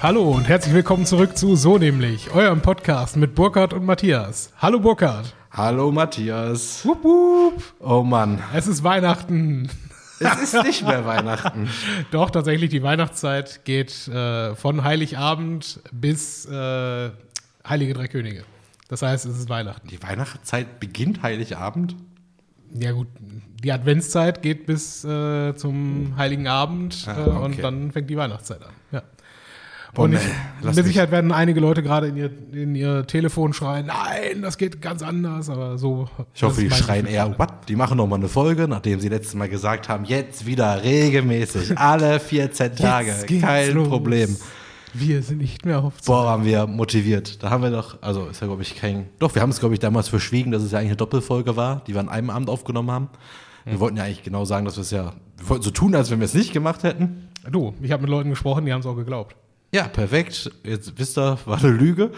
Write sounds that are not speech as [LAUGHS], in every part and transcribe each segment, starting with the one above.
Hallo und herzlich willkommen zurück zu So nämlich, eurem Podcast mit Burkhard und Matthias. Hallo Burkhard. Hallo Matthias. Wupp, wupp. Oh Mann, Es ist Weihnachten. es ist nicht mehr Weihnachten. [LAUGHS] Doch, tatsächlich, die Weihnachtszeit geht äh, von Heiligabend bis äh, Heilige Drei Könige. Das heißt, es ist Weihnachten. Die Weihnachtszeit beginnt Heiligabend. Ja gut, die Adventszeit geht bis äh, zum Heiligen Abend Ah, äh, okay. und dann fängt die Weihnachtszeit an. Ja. Boah, und nee, ich, lass mit. Sicherheit werden einige Leute gerade in ihr, in ihr Telefon schreien, nein, das geht ganz anders, aber so. Ich hoffe, die schreien eher, what? Die machen noch mal eine Folge, nachdem sie letztes Mal gesagt haben, jetzt wieder regelmäßig, alle 14 Tage, kein los. Problem. Wir sind nicht mehr auf Boah, waren wir motiviert. Da haben wir doch, also ist ja glaube ich kein, doch, wir haben es glaube ich damals verschwiegen, dass es ja eigentlich eine Doppelfolge war, die wir an einem Abend aufgenommen haben. Wir wollten ja eigentlich genau sagen, dass wir es ja, wir wollten so tun, als wenn wir es nicht gemacht hätten. Du, ich habe mit Leuten gesprochen, die haben es auch geglaubt. Ja, perfekt. Jetzt wisst ihr, war eine Lüge.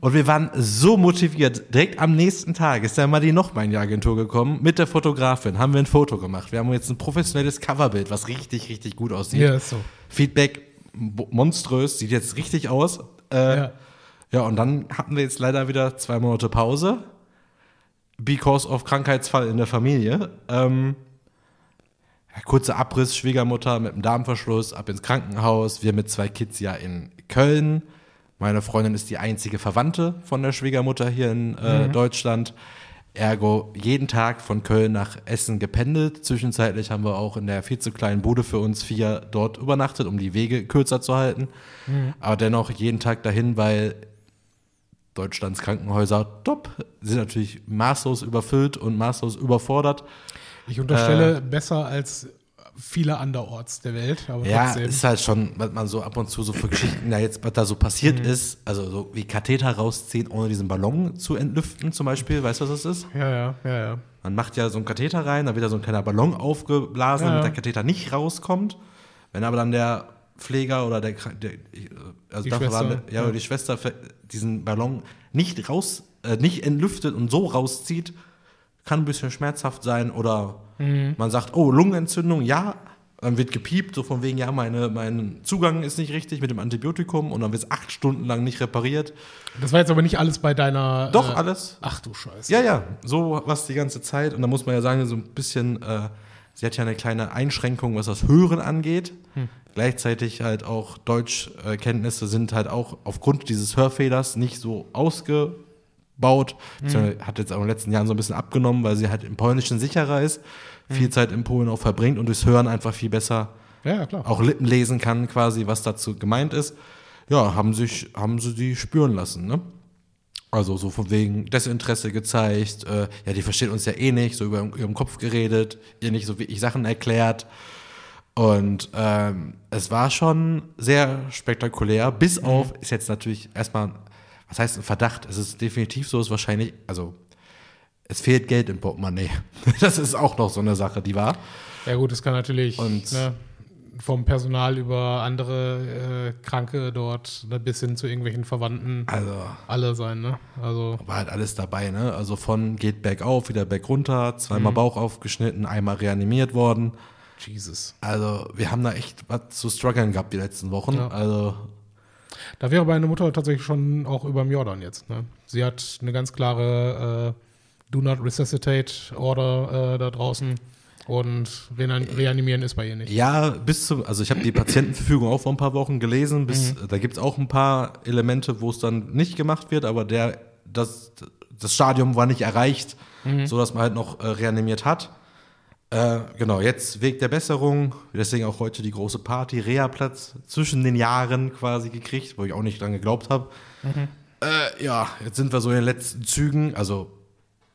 Und wir waren so motiviert. Direkt am nächsten Tag ist der Madi noch mal in die Agentur gekommen. Mit der Fotografin haben wir ein Foto gemacht. Wir haben jetzt ein professionelles Coverbild, was richtig, richtig gut aussieht. Ja, ist so. Feedback mo- monströs, sieht jetzt richtig aus. Äh, Ja. ja. und dann hatten wir jetzt leider wieder zwei Monate Pause. Because of Krankheitsfall in der Familie. Ähm, kurzer Abriss, Schwiegermutter mit einem Darmverschluss, ab ins Krankenhaus. Wir mit zwei Kids ja in Köln. Meine Freundin ist die einzige Verwandte von der Schwiegermutter hier in äh, Deutschland. Ergo jeden Tag von Köln nach Essen gependelt. Zwischenzeitlich haben wir auch in der viel zu kleinen Bude für uns vier dort übernachtet, um die Wege kürzer zu halten. Aber dennoch jeden Tag dahin, weil Deutschlands Krankenhäuser top sind natürlich maßlos überfüllt und maßlos überfordert. Ich unterstelle Äh. besser als viele anderorts der Welt, aber Ja, trotzdem. ist halt schon, was man so ab und zu so für Geschichten, da jetzt, was da so passiert Mhm. ist, also so wie Katheter rausziehen, ohne diesen Ballon zu entlüften zum Beispiel, weißt du, was das ist? ja, ja, ja, ja. Man macht ja so einen Katheter rein, dann wird da so ein kleiner Ballon aufgeblasen, Ja, damit der Katheter nicht rauskommt. Wenn aber dann der Pfleger oder der, der also Die Schwester, war, ja, ja. oder die Schwester diesen Ballon nicht raus, äh, nicht entlüftet und so rauszieht, kann ein bisschen schmerzhaft sein oder Mhm. man sagt, oh, Lungenentzündung, ja, dann wird gepiept, so von wegen, ja, meine, mein Zugang ist nicht richtig mit dem Antibiotikum und dann wird es acht Stunden lang nicht repariert. Das war jetzt aber nicht alles bei deiner. Doch, äh, alles. Ach du Scheiße. Ja, ja, so was die ganze Zeit. Und da muss man ja sagen, so ein bisschen, äh, sie hat ja eine kleine Einschränkung, was das Hören angeht. Gleichzeitig halt auch Deutschkenntnisse sind halt auch aufgrund dieses Hörfehlers nicht so ausgebaut. Beziehungsweise Hat jetzt auch in den letzten Jahren so ein bisschen abgenommen, weil sie halt im Polnischen sicherer ist, viel Zeit in Polen auch verbringt und durchs Hören einfach viel besser Ja, auch Lippen lesen kann, quasi, was dazu gemeint ist. Ja, haben sich, haben sie die spüren lassen, ne? Also so von wegen Desinteresse gezeigt, äh, ja, die versteht uns ja eh nicht, so über ihrem Kopf geredet, ihr nicht so wie ich Sachen erklärt. Und ähm, es war schon sehr spektakulär, bis auf, ist jetzt natürlich erstmal, was heißt ein Verdacht? Es ist definitiv so, ist wahrscheinlich, also es fehlt Geld im Portemonnaie. [LAUGHS] Das ist auch noch so eine Sache, die war. Ja, gut, das kann natürlich Und- ne, vom Personal über andere äh, Kranke dort ne, bis hin zu irgendwelchen Verwandten Also alle sein, ne? Also, war halt alles dabei, ne? Also von geht bergauf, wieder bergunter, zweimal Bauch aufgeschnitten, einmal reanimiert worden. Jesus. Also wir haben da echt was zu strugglen gehabt die letzten Wochen. Ja. Also Da wäre meine Mutter tatsächlich schon auch über dem Jordan jetzt. Ne? Sie hat eine ganz klare äh, Do Not Resuscitate Order äh, da draußen und rean reanimieren ist bei ihr nicht. ja, bis zum, also ich habe die Patientenverfügung auch vor ein paar Wochen gelesen. Bis, Da gibt es auch ein paar Elemente, wo es dann nicht gemacht wird, aber der, das, das Stadium war nicht erreicht, so dass man halt noch äh, reanimiert hat. Äh, genau, jetzt Weg der Besserung. Deswegen auch heute die große Party, Reha-Platz zwischen den Jahren quasi gekriegt, wo ich auch nicht dran geglaubt habe. Äh, ja, jetzt sind wir so in den letzten Zügen. Also,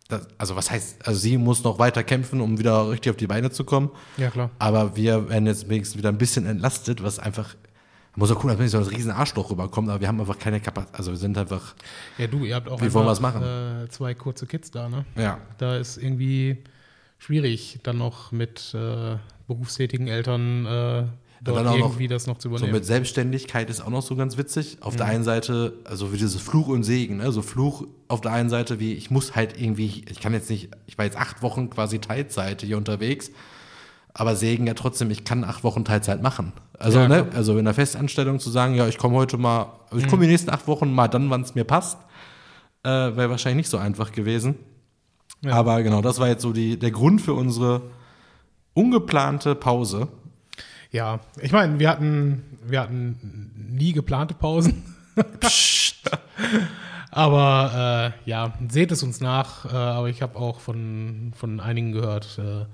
das, also was heißt, also sie muss noch weiter kämpfen, um wieder richtig auf die Beine zu kommen. Ja, klar. Aber wir werden jetzt wenigstens wieder ein bisschen entlastet, was einfach. Muss auch cool, dass nicht so ein riesen Arschloch rüberkommt, aber wir haben einfach keine Kapazität. Also wir sind einfach. Ja, du, ihr habt auch Wie wollen einfach, wir's machen? Äh, zwei kurze Kids da, ne? Ja. Da ist irgendwie schwierig, dann noch mit äh, berufstätigen Eltern äh, dort dann auch noch irgendwie das noch zu So übernehmen. mit Selbstständigkeit ist auch noch so ganz witzig. Auf der Mhm. einen Seite, also wie dieses Fluch und Segen, ne? So Fluch auf der einen Seite, wie ich muss halt irgendwie, ich kann jetzt nicht, ich war jetzt acht Wochen quasi Teilzeit hier unterwegs, Aber Segen ja trotzdem, ich kann acht Wochen Teilzeit machen. Also, Ja, ne, also in der Festanstellung zu sagen, ja, ich komme heute mal, ich komme die nächsten acht Wochen mal dann, wann es mir passt, äh, wäre wahrscheinlich nicht so einfach gewesen. Ja. Aber genau, das war jetzt so die, der Grund für unsere ungeplante Pause. Ja, ich meine, wir hatten, wir hatten nie geplante Pausen. [LAUGHS] aber äh, ja, seht es uns nach. Äh, aber ich habe auch von, von einigen gehört, äh,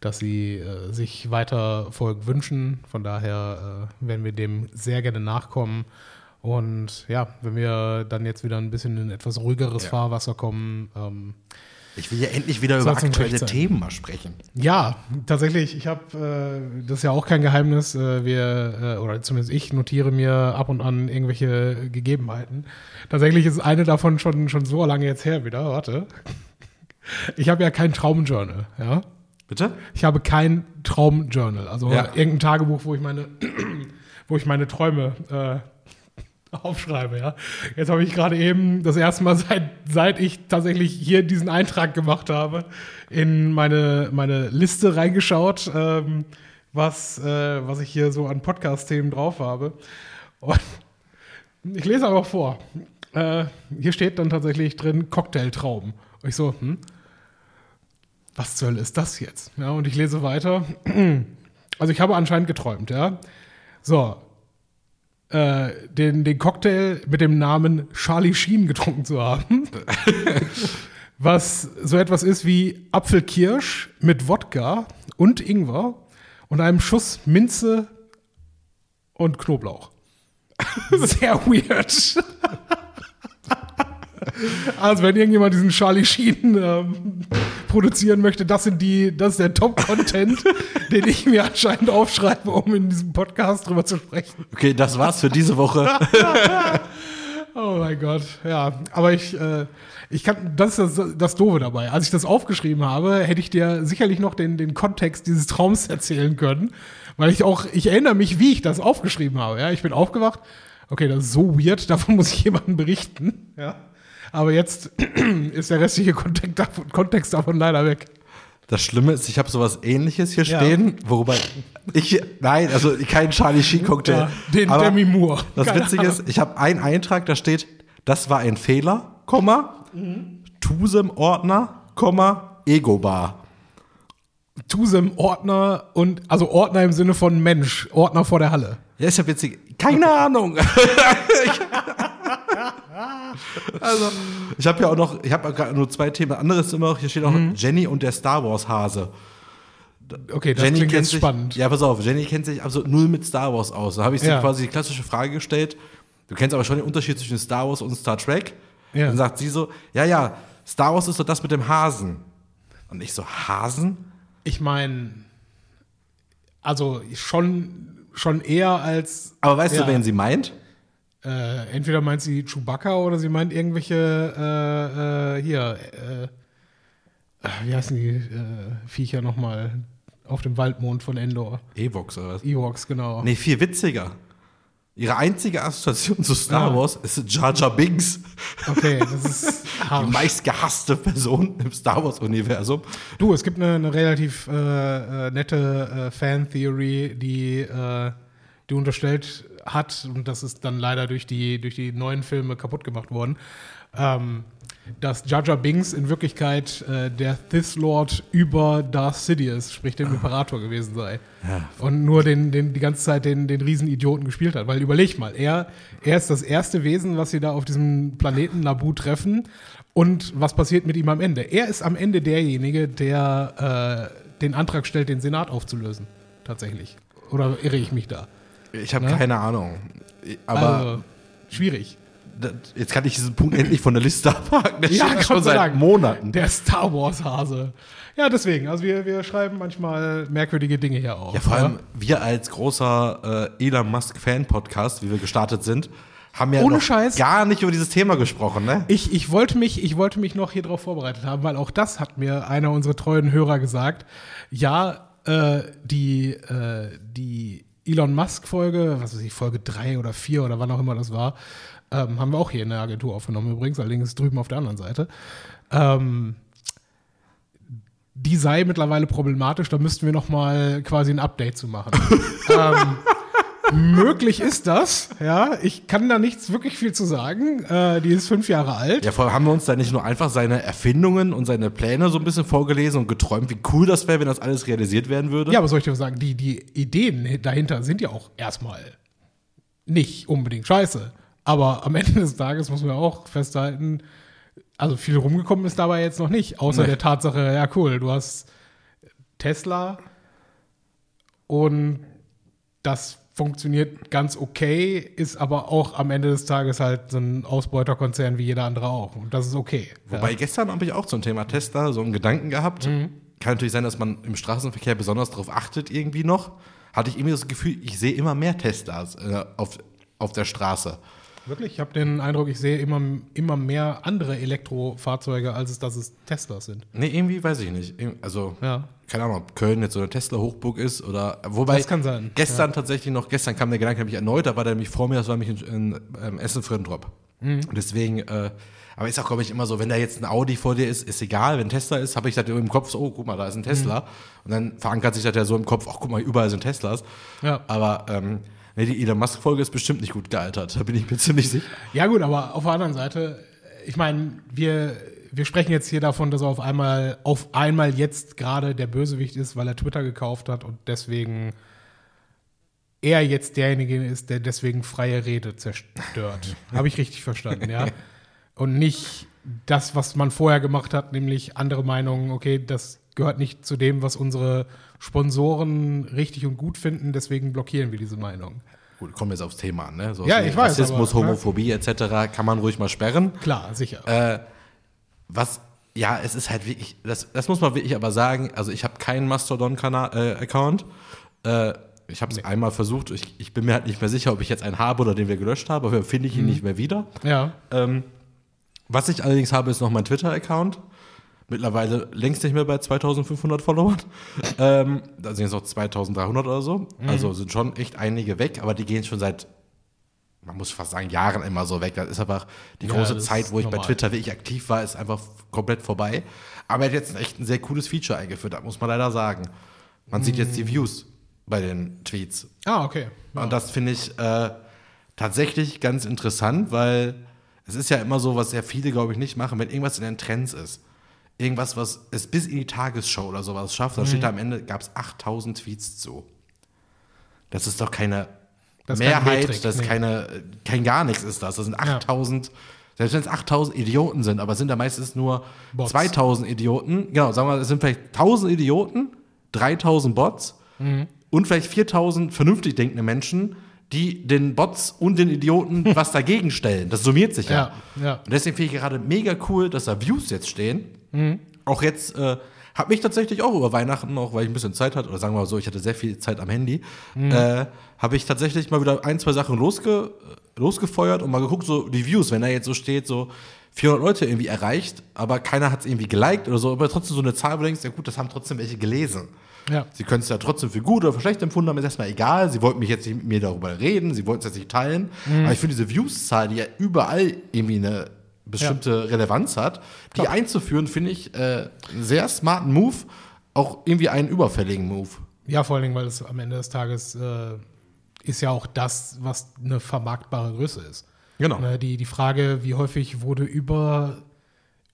dass sie äh, sich weiter Folgen wünschen. Von daher werden wir dem sehr gerne nachkommen. Und ja, wenn wir dann jetzt wieder ein bisschen in etwas ruhigeres Ja. Fahrwasser kommen, ähm, Ich will ja endlich wieder über aktuelle. Themen mal sprechen. Ja, tatsächlich. Ich habe, äh, das ist ja auch kein Geheimnis, äh, wir, äh, oder zumindest ich notiere mir ab und an irgendwelche Gegebenheiten. Tatsächlich ist eine davon schon, schon so lange jetzt her wieder. Warte. Ich habe ja kein Traumjournal, ja. Bitte? Ich habe kein Traumjournal, also Ja. irgendein Tagebuch, wo ich meine, [CLEARS THROAT] wo ich meine Träume äh, [LAUGHS] aufschreibe, ja. Jetzt habe ich gerade eben das erste Mal seit, seit ich tatsächlich hier diesen Eintrag gemacht habe, in meine, meine Liste reingeschaut, ähm, was, äh, was ich hier so an Podcast-Themen drauf habe. Und [LAUGHS] ich lese aber vor. Äh, hier steht dann tatsächlich drin Cocktailtraum. Und ich so, hm, was zur Hölle ist das jetzt? Ja, und ich lese weiter. [CLEARS THROAT] Also ich habe anscheinend geträumt, ja. So. Äh, den, den Cocktail mit dem Namen Charlie Sheen getrunken zu haben. [LAUGHS] was so etwas ist wie Apfelkirsch mit Wodka und Ingwer und einem Schuss Minze und Knoblauch. [LAUGHS] Sehr weird. [LAUGHS] Also, wenn irgendjemand diesen Charlie Sheen ähm, produzieren möchte, das sind die, das ist der Top-Content, [LAUGHS] den ich mir anscheinend aufschreibe, um in diesem Podcast drüber zu sprechen. Okay, das war's für diese Woche. [LAUGHS] Oh mein Gott, ja. Aber ich, äh, ich kann, das ist das, das Doofe dabei. Als ich das aufgeschrieben habe, hätte ich dir sicherlich noch den, den Kontext dieses Traums erzählen können. Weil ich auch, ich erinnere mich, wie ich das aufgeschrieben habe. Ja, ich bin aufgewacht. Okay, das ist so weird, davon muss ich jemandem berichten. Ja. Aber jetzt [CLEARS THROAT] ist der restliche Kontext davon, Kontext davon leider weg. Das Schlimme ist, ich habe sowas ähnliches hier Ja. stehen, worüber ich, nein, also kein Charlie Sheen Cocktail. Ja, den aber Demi Moore. Das Keine Witzige Ahnung. ist, ich habe einen Eintrag, da steht, das war ein Fehler, Komma, Tusem Ordner, Komma, Ego Bar. Tusem Ordner und, also Ordner im Sinne von Mensch, Ordner vor der Halle. Ja, ist ja witzig. Keine Ahnung. [LAUGHS] [LAUGHS] also, ich habe ja auch noch, ich habe nur zwei Themen. Anderes immer noch, hier steht auch Mhm. Jenny und der Star Wars Hase. Okay, das Jenny klingt jetzt sich, spannend. Ja, pass auf, Jenny kennt sich absolut null mit Star Wars aus. Da habe ich sie Ja. quasi die klassische Frage gestellt. Du kennst aber schon den Unterschied zwischen Star Wars und Star Trek. Ja. Dann sagt sie so, ja, ja, Star Wars ist so das mit dem Hasen. Und ich so, Hasen? Ich meine, also schon, schon eher als, Aber weißt Ja. du, wen sie meint? Äh, entweder meint sie Chewbacca oder sie meint irgendwelche, äh, äh, hier, äh, äh, wie heißen die äh, Viecher nochmal auf dem Waldmond von Endor? Evox oder was? Ewoks, genau. Nee, viel witziger. Ihre einzige Assoziation zu Star Ja. Wars ist Jar Jar Binks, Okay, das ist [LAUGHS] die meistgehasste Person im Star Wars-Universum. Du, es gibt eine, eine relativ äh, äh, nette äh, Fan-Theory, die, äh, die unterstellt hat, und das ist dann leider durch die, durch die neuen Filme kaputt gemacht worden, ähm, dass Jar Jar Binks in Wirklichkeit äh, der Sith Lord über Darth Sidious, sprich dem Imperator gewesen sei. Ja. Und nur den, den, die ganze Zeit den, den Riesenidioten gespielt hat. Weil überleg mal, er, er ist das erste Wesen, was sie da auf diesem Planeten Naboo treffen. Und was passiert mit ihm am Ende? Er ist am Ende derjenige, der äh, den Antrag stellt, den Senat aufzulösen. Tatsächlich. Oder irre ich mich da? Ich habe Ne? keine Ahnung. Aber also, schwierig. das- jetzt kann ich diesen Punkt endlich von der Liste abhaken. Steht Gott schon sei seit Dank. Monaten. Der Star Wars-Hase. Ja, deswegen. Also wir, wir schreiben manchmal merkwürdige Dinge hier auf. Ja, vor allem wir als großer äh, Elon Musk Fan-Podcast, wie wir gestartet sind, haben ja Ohne noch Scheiß. gar nicht über dieses Thema gesprochen, ne? Ich, ich, wollte mich, ich wollte mich noch hier drauf vorbereitet haben, weil auch das hat mir einer unserer treuen Hörer gesagt. Ja, äh, die, äh, die Elon Musk-Folge, was weiß ich, Folge 3 oder 4 oder wann auch immer das war, ähm, haben wir auch hier in der Agentur aufgenommen übrigens, allerdings drüben auf der anderen Seite. Ähm, die sei mittlerweile problematisch, da müssten wir noch mal quasi ein Update zu machen. [LAUGHS] ähm, möglich ist das, ja. Ich kann da nichts wirklich viel zu sagen. Äh, die ist fünf Jahre alt. Ja, vor allem haben wir uns da nicht nur einfach seine Erfindungen und seine Pläne so ein bisschen vorgelesen und geträumt, wie cool das wäre, wenn das alles realisiert werden würde. Ja, aber soll ich dir sagen, die, die Ideen dahinter sind ja auch erstmal nicht unbedingt scheiße. Aber am Ende des Tages muss man auch festhalten, also viel rumgekommen ist dabei jetzt noch nicht, außer Nee. der Tatsache, ja cool, du hast Tesla und das funktioniert ganz okay, ist aber auch am Ende des Tages halt so ein Ausbeuterkonzern wie jeder andere auch. Und das ist okay. Wobei gestern habe ich auch zum Thema Tesla so einen Gedanken gehabt. Mhm. Kann natürlich sein, dass man im Straßenverkehr besonders darauf achtet, irgendwie noch. Hatte ich irgendwie das Gefühl, ich sehe immer mehr Teslas äh, auf, auf der Straße. Wirklich, ich habe den Eindruck, ich sehe immer, immer mehr andere Elektrofahrzeuge, als es, dass es Teslas sind. Nee, irgendwie weiß ich nicht. Also, Ja. Keine Ahnung, ob Köln jetzt so eine Tesla-Hochburg ist oder. Wobei, Das kann sein, Gestern tatsächlich noch, gestern kam der Gedanke nämlich erneut, da war der nämlich vor mir, das war nämlich in, in ähm, Essen-Fröndrop. Mhm. Und deswegen, äh, aber ist auch, glaube ich, immer so, wenn da jetzt ein Audi vor dir ist, ist egal, wenn Tesla ist, habe ich das im Kopf so, oh, guck mal, da ist ein Tesla. Mhm. Und dann verankert sich das ja so im Kopf, ach, guck mal, überall sind Teslas. Ja. Aber, ähm, nee, die Elon Musk-Folge ist bestimmt nicht gut gealtert, da bin ich mir [LAUGHS] ziemlich sicher. Ja, gut, aber auf der anderen Seite, ich meine, wir, wir sprechen jetzt hier davon, dass er auf einmal, auf einmal jetzt gerade der Bösewicht ist, weil er Twitter gekauft hat und deswegen er jetzt derjenige ist, der deswegen freie Rede zerstört. [LAUGHS] Habe ich richtig verstanden, ja? Und nicht das, was man vorher gemacht hat, nämlich andere Meinungen, okay, das gehört nicht zu dem, was unsere Sponsoren richtig und gut finden, deswegen blockieren wir diese Meinung. Gut, kommen wir jetzt aufs Thema an, ne? So Ja, ich weiß, Rassismus, aber, ne? Homophobie etc. kann man ruhig mal sperren. Klar, sicher. Äh, was, ja, es ist halt wirklich, das, das muss man wirklich aber sagen, also ich habe keinen Mastodon-Account. Äh, ich habe es einmal versucht, ich, ich bin mir halt nicht mehr sicher, ob ich jetzt einen habe oder den wir gelöscht haben, aber finde ich ihn nicht mehr wieder. ja. Ähm, was ich allerdings habe, ist noch mein Twitter-Account. Mittlerweile längst nicht mehr bei 2500 Followern. [LAUGHS] ähm, da sind jetzt noch 2300 oder so. Also sind schon echt einige weg, aber die gehen schon seit, man muss fast sagen, Jahren immer so weg. Das ist einfach die Ja, große Zeit, wo ich bei normal. Twitter wirklich aktiv war, ist einfach komplett vorbei. Aber er hat jetzt echt ein sehr cooles Feature eingeführt, das muss man leider sagen. Man sieht jetzt die Views bei den Tweets. Ah, okay. Und das finde ich äh, tatsächlich ganz interessant, weil es ist ja immer so, was sehr viele, glaube ich, nicht machen, wenn irgendwas in den Trends ist. Irgendwas, was es bis in die Tagesschau oder sowas schafft, dann steht da am Ende, gab es 8000 Tweets zu. Das ist doch keine Das Mehrheit, Metrik, das ist nee. keine, kein gar nichts ist das. Das sind 8000, selbst wenn es 8000 Idioten sind, aber es sind da meistens nur Bots. 2000 Idioten. Genau, sagen wir, es sind vielleicht 1000 Idioten, 3000 Bots Mhm. und vielleicht 4000 vernünftig denkende Menschen, die den Bots und den Idioten [LAUGHS] was dagegen stellen. Das summiert sich ja. Ja, ja. Und deswegen finde ich gerade mega cool, dass da Views jetzt stehen. Mhm. Auch jetzt äh, habe mich tatsächlich auch über Weihnachten, auch weil ich ein bisschen Zeit hatte, oder sagen wir mal so, ich hatte sehr viel Zeit am Handy, Mhm. äh, habe ich tatsächlich mal wieder ein, zwei Sachen losge losgefeuert und mal geguckt, so die Views, wenn da jetzt so steht, so 400 Leute irgendwie erreicht, aber keiner hat es irgendwie geliked oder so, aber trotzdem so eine Zahl, wo du denkst, ja gut, das haben trotzdem welche gelesen. Ja. Sie können es ja trotzdem für gut oder für schlecht empfunden haben, ist erstmal egal. Sie wollten mich jetzt nicht mit mir darüber reden, sie wollten es jetzt nicht teilen. Aber ich finde diese Views-Zahl, die ja überall irgendwie eine bestimmte Relevanz hat, die einzuführen, finde ich äh, einen sehr smarten Move, auch irgendwie einen überfälligen Move. Ja, vor allen Dingen, weil es am Ende des Tages äh, ist ja auch das, was eine vermarktbare Größe ist. Genau. Ne, die, die Frage, wie häufig wurde über,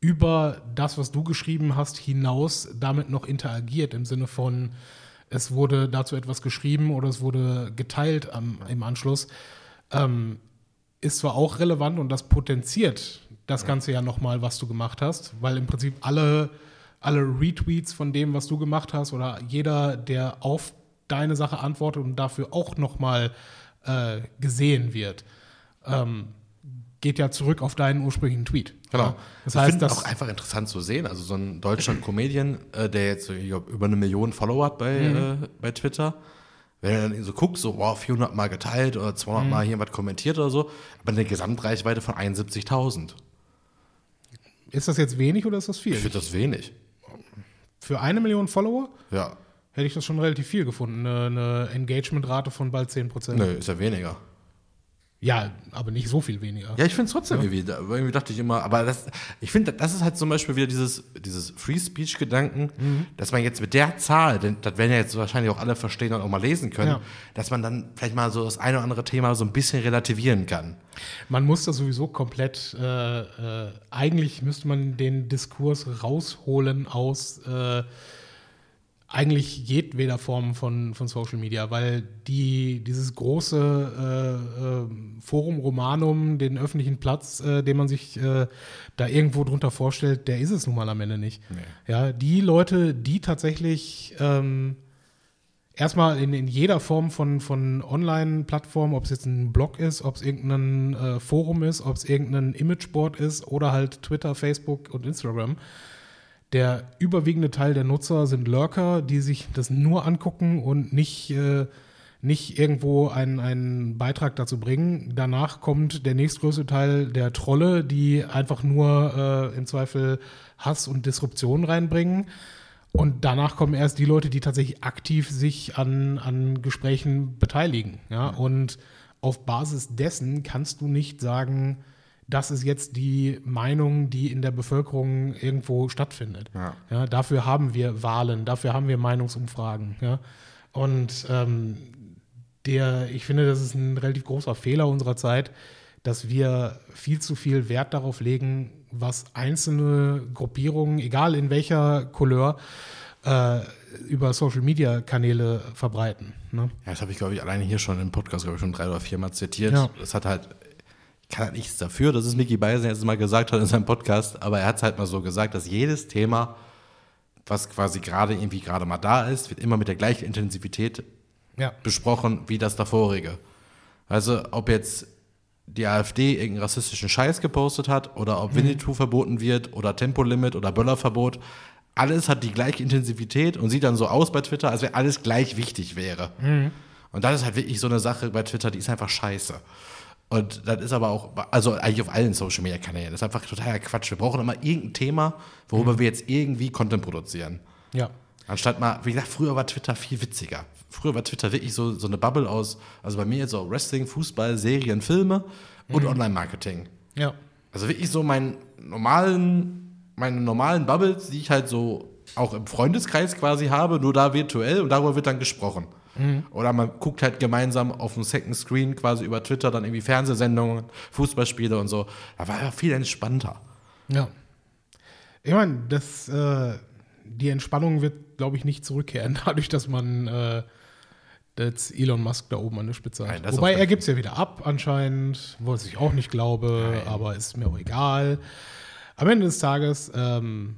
über das, was du geschrieben hast, hinaus damit noch interagiert, im Sinne von, es wurde dazu etwas geschrieben oder es wurde geteilt am, im Anschluss, ähm, ist zwar auch relevant und das potenziert das Ganze ja nochmal, was du gemacht hast, weil im Prinzip alle, alle Retweets von dem, was du gemacht hast oder jeder, der auf deine Sache antwortet und dafür auch nochmal äh, gesehen wird, ähm, geht ja zurück auf deinen ursprünglichen Tweet. Genau. Ja, das ich heißt, finde das auch einfach interessant zu sehen. Also so ein deutscher Comedian, äh, der jetzt glaub, über eine Million Follower hat bei, äh, bei Twitter. Wenn er dann so guckt, so wow, 400 Mal geteilt oder 200 Mal hier was kommentiert oder so, aber eine Gesamtreichweite von 71.000. ist das jetzt wenig oder ist das viel? Ich finde das wenig. Für eine Million Follower Ja. hätte ich das schon relativ viel gefunden. Eine, eine Engagementrate von bald 10%. Nö, ist ja weniger. Ja, aber nicht so viel weniger. Ja, ich finde es trotzdem irgendwie, da- irgendwie dachte ich immer, aber das, ich finde, das ist halt zum Beispiel wieder dieses, dieses Free Speech-Gedanken, Mhm. dass man jetzt mit der Zahl, denn das werden ja jetzt wahrscheinlich auch alle verstehen und auch mal lesen können, Ja. dass man dann vielleicht mal so das eine oder andere Thema so ein bisschen relativieren kann. Man muss das sowieso komplett, äh, äh, eigentlich müsste man den Diskurs rausholen aus äh, eigentlich jedweder Form von, von Social Media, weil die, dieses große äh, äh, Forum Romanum, den öffentlichen Platz, äh, den man sich äh, da irgendwo drunter vorstellt, der ist es nun mal am Ende nicht. Ja, die Leute, die tatsächlich ähm, erstmal in, in jeder Form von, von Online-Plattformen, ob es jetzt ein Blog ist, ob es irgendein äh, Forum ist, ob es irgendein Imageboard ist oder halt Twitter, Facebook und Instagram. Der überwiegende Teil der Nutzer sind Lurker, die sich das nur angucken und nicht, äh, nicht irgendwo einen, einen Beitrag dazu bringen. Danach kommt der nächstgrößte Teil der Trolle, die einfach nur äh, im Zweifel Hass und Disruption reinbringen. Und danach kommen erst die Leute, die tatsächlich aktiv sich an, an Gesprächen beteiligen. Ja? Und auf Basis dessen kannst du nicht sagen, das ist jetzt die Meinung, die in der Bevölkerung irgendwo stattfindet. Ja. dafür haben wir Wahlen, dafür haben wir Meinungsumfragen. Ja? Und ähm, der, ich finde, das ist ein relativ großer Fehler unserer Zeit, dass wir viel zu viel Wert darauf legen, was einzelne Gruppierungen, egal in welcher Couleur, äh, über Social Media Kanäle verbreiten. Ne? Ja, das habe ich, glaube ich, alleine hier schon im Podcast, glaube ich, schon drei oder viermal zitiert. Ja. Das hat halt, kann halt nichts dafür, dass es Mickey Beisen jetzt mal gesagt hat in seinem Podcast, aber er hat es halt mal so gesagt, dass jedes Thema, was quasi gerade irgendwie gerade mal da ist, wird immer mit der gleichen Intensivität Ja. besprochen wie das davorige. Also ob jetzt die AfD irgendeinen rassistischen Scheiß gepostet hat oder ob Winnetou verboten wird oder Tempolimit oder Böllerverbot, alles hat die gleiche Intensivität und sieht dann so aus bei Twitter, als wenn alles gleich wichtig wäre. Und das ist halt wirklich so eine Sache bei Twitter, die ist einfach scheiße. Und das ist aber auch, also eigentlich auf allen Social Media Kanälen, das ist einfach totaler Quatsch. Wir brauchen immer irgendein Thema, worüber wir jetzt irgendwie Content produzieren. Ja. Anstatt mal, wie gesagt, früher war Twitter viel witziger. Früher war Twitter wirklich so, so eine Bubble aus, also bei mir jetzt so Wrestling, Fußball, Serien, Filme und Online-Marketing. Ja. Also wirklich so meinen normalen, meine normalen Bubbles, die ich halt so auch im Freundeskreis quasi habe, nur da virtuell und darüber wird dann gesprochen. Oder man guckt halt gemeinsam auf dem Second Screen quasi über Twitter dann irgendwie Fernsehsendungen, Fußballspiele und so. Da war ja viel entspannter. Ja. Ich meine, das, äh, die Entspannung wird, glaube ich, nicht zurückkehren, [LAUGHS] dadurch, dass man äh, jetzt Elon Musk da oben an der Spitze hat. Nein, Wobei er gibt es ja wieder ab, anscheinend, was ich auch nicht glaube, aber ist mir auch egal. Am Ende des Tages, ähm,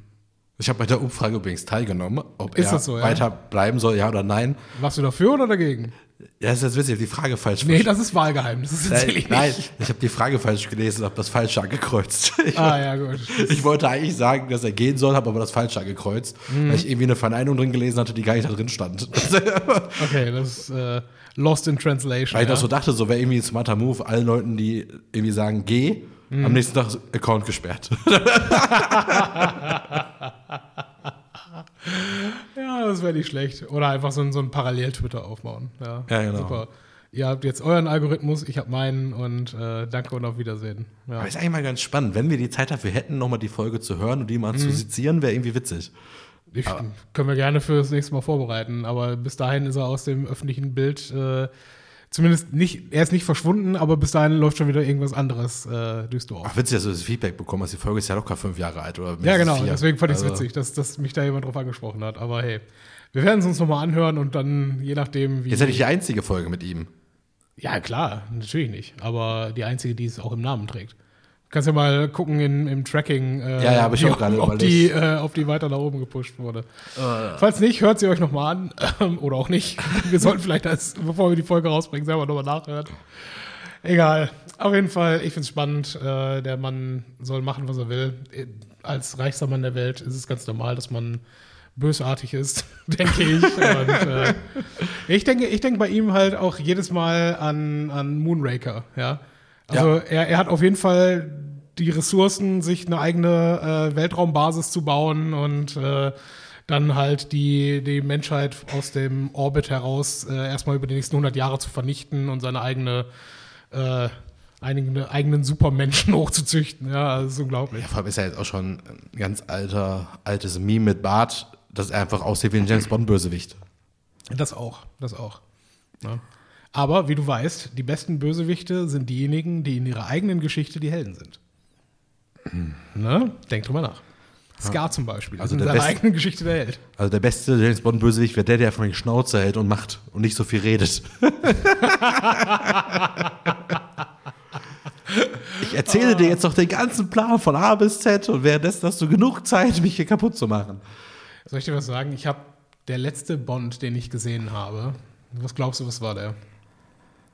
Ich habe bei der Umfrage übrigens teilgenommen, ob Ist er so, ja? weiter bleiben soll, ja oder nein. warst du dafür oder dagegen? Ja, das ist jetzt witzig, ich habe die Frage falsch Nee, das ist Wahlgeheimnis, das erzähle ich Nein, nicht. nein, ich habe die Frage falsch gelesen, habe das Falsche angekreuzt. [LAUGHS] Ich, Ah, ja, gut. ich wollte eigentlich sagen, dass er gehen soll, habe aber das Falsche angekreuzt, Mhm. weil ich irgendwie eine Verneinung drin gelesen hatte, die gar nicht da drin stand. [LAUGHS] Okay, das ist äh, Lost in Translation. Weil ich ja. das so dachte, so wäre irgendwie ein smarter Move, allen Leuten, die irgendwie sagen, geh, Mhm. am nächsten Tag Account gesperrt. [LAUGHS] Ja, das wäre nicht schlecht. Oder einfach so ein, so ein Parallel-Twitter aufbauen. Ja, Ja, genau. Super. Ihr habt jetzt euren Algorithmus, ich habe meinen und äh, danke und auf Wiedersehen. Ja. Aber ist eigentlich mal ganz spannend, wenn wir die Zeit dafür hätten, nochmal die Folge zu hören und die mal zu Mhm. sezieren, wäre irgendwie witzig. Ich, können wir gerne für das nächste Mal vorbereiten, aber bis dahin ist er aus dem öffentlichen Bild äh, zumindest nicht, er ist nicht verschwunden, aber bis dahin läuft schon wieder irgendwas anderes äh, durchs Dorf. Ach, witzig, dass du das Feedback bekommen hast. Die Folge ist ja locker fünf Jahre alt. Oder ja, genau, vier. deswegen fand ich es Also- witzig, dass, dass mich da jemand drauf angesprochen hat. Aber hey, wir werden es uns nochmal anhören und dann, je nachdem, wie. Jetzt hätte ich die einzige Folge mit ihm. Ja, klar, natürlich nicht. Aber die einzige, die es auch im Namen trägt. Kannst ja mal gucken in, im Tracking, äh, Ja, ja, auch gerade [LAUGHS] ob, die, äh, ob die weiter nach oben gepusht wurde. Falls nicht, hört sie euch nochmal an. ähm, oder auch nicht. Wir sollten vielleicht, als, bevor wir die Folge rausbringen, selber nochmal nachhören. Egal. Auf jeden Fall, ich finde es spannend. Äh, der Mann soll machen, was er will. Äh, Als reichster Mann der Welt ist es ganz normal, dass man bösartig ist, [LAUGHS] denke ich. Und, äh, ich denke, ich denke bei ihm halt auch jedes Mal an, an Moonraker, ja. Also er, er hat auf jeden Fall die Ressourcen, sich eine eigene äh, Weltraumbasis zu bauen und äh, dann halt die, die Menschheit aus dem Orbit heraus äh, erstmal über die nächsten 100 Jahre zu vernichten und seine eigene äh, eigene, eigenen Supermenschen [LAUGHS] hochzuzüchten. Ja, das ist unglaublich. Ja, vor allem ist er jetzt auch schon ein ganz alter, altes Meme mit Bart, das einfach aussieht wie ein James Bond-Bösewicht. Das auch, das auch. Ja. Aber wie du weißt, die besten Bösewichte sind diejenigen, die in ihrer eigenen Geschichte die Helden sind. Ne? Denk drüber nach. Scar zum Beispiel. Also in der seiner beste- eigenen Geschichte der Held. Also der beste James Bond-Bösewicht wäre der, der von die Schnauze hält und macht und nicht so viel redet. [LAUGHS] ich erzähle dir jetzt noch den ganzen Plan von A bis Z und währenddessen hast du genug Zeit, mich hier kaputt zu machen. Soll ich dir was sagen? Ich habe der letzte Bond, den ich gesehen habe. Was glaubst du, was war der?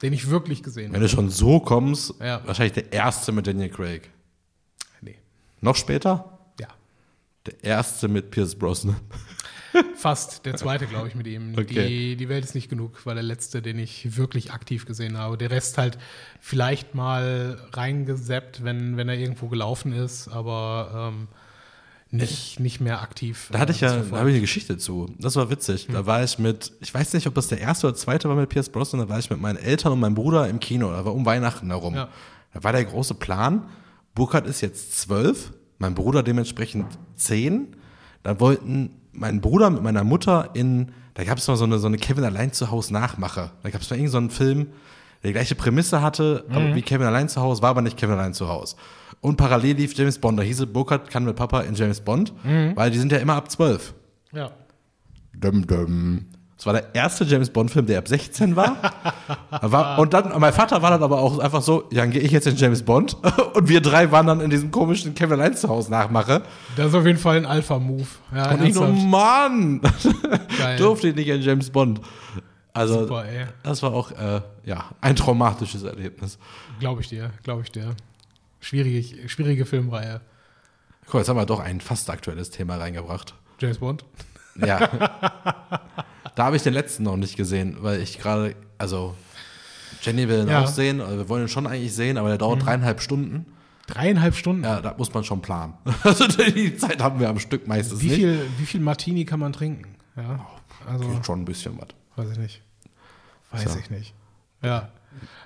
Den ich wirklich gesehen Wenn habe. du schon so kommst, Ja. wahrscheinlich der erste mit Daniel Craig. Nee. Noch später? Ja. Der erste mit Pierce Brosnan. [LAUGHS] Fast. Der zweite, glaube ich, mit ihm. Okay. Die, die Welt ist nicht genug, war der letzte, den ich wirklich aktiv gesehen habe. Der Rest halt vielleicht mal reingeseppt, wenn, wenn er irgendwo gelaufen ist, aber ähm, nicht, nicht mehr aktiv. Da hatte ich äh, ja, verfolgt. da habe ich eine Geschichte zu. Das war witzig. Da war ich mit, ich weiß nicht, ob das der erste oder zweite war mit Pierce Brosnan, da war ich mit meinen Eltern und meinem Bruder im Kino. Da war um Weihnachten herum. Ja. Da war der große Plan. Burkhard ist jetzt zwölf, mein Bruder dementsprechend zehn. Da wollten mein Bruder mit meiner Mutter in, da gab es mal so eine, so eine Kevin allein zu Hause Nachmache. Da gab es mal irgendeinen so einen Film, der die gleiche Prämisse hatte, aber wie Kevin allein zu Hause, war aber nicht Kevin allein zu Hause. Und parallel lief James Bond. Da hieß es, Burkhard kann mit Papa in James Bond, weil die sind ja immer ab zwölf. Ja. Dum, dum. Das war der erste James Bond-Film, der ab 16 war. [LAUGHS] war. Und dann, mein Vater war dann aber auch einfach so, ja, dann gehe ich jetzt in James Bond. [LAUGHS] Und wir drei waren dann in diesem komischen Kevin allein zu Hause nachmache. Das ist auf jeden Fall ein Alpha-Move. Ja, Und ich so, ernsthaft. Mann, [LAUGHS] durfte ich nicht in James Bond. Also, Super, ey. das war auch, äh, ja, ein traumatisches Erlebnis. Glaube ich dir, glaube ich dir. Schwierige, schwierige Filmreihe. Mal, jetzt haben wir doch ein fast aktuelles Thema reingebracht. James Bond. Ja. [LAUGHS] da habe ich den letzten noch nicht gesehen, weil ich gerade, also Jenny will ihn Ja. auch sehen, also wir wollen ihn schon eigentlich sehen, aber der dauert dreieinhalb Stunden. Dreieinhalb Stunden. Ja, da muss man schon planen. [LAUGHS] Also die Zeit haben wir am Stück meistens Wie nicht. viel, wie viel Martini kann man trinken? Ja, also Geht schon ein bisschen was. weiß ich nicht. Weiß So. ich nicht. Ja.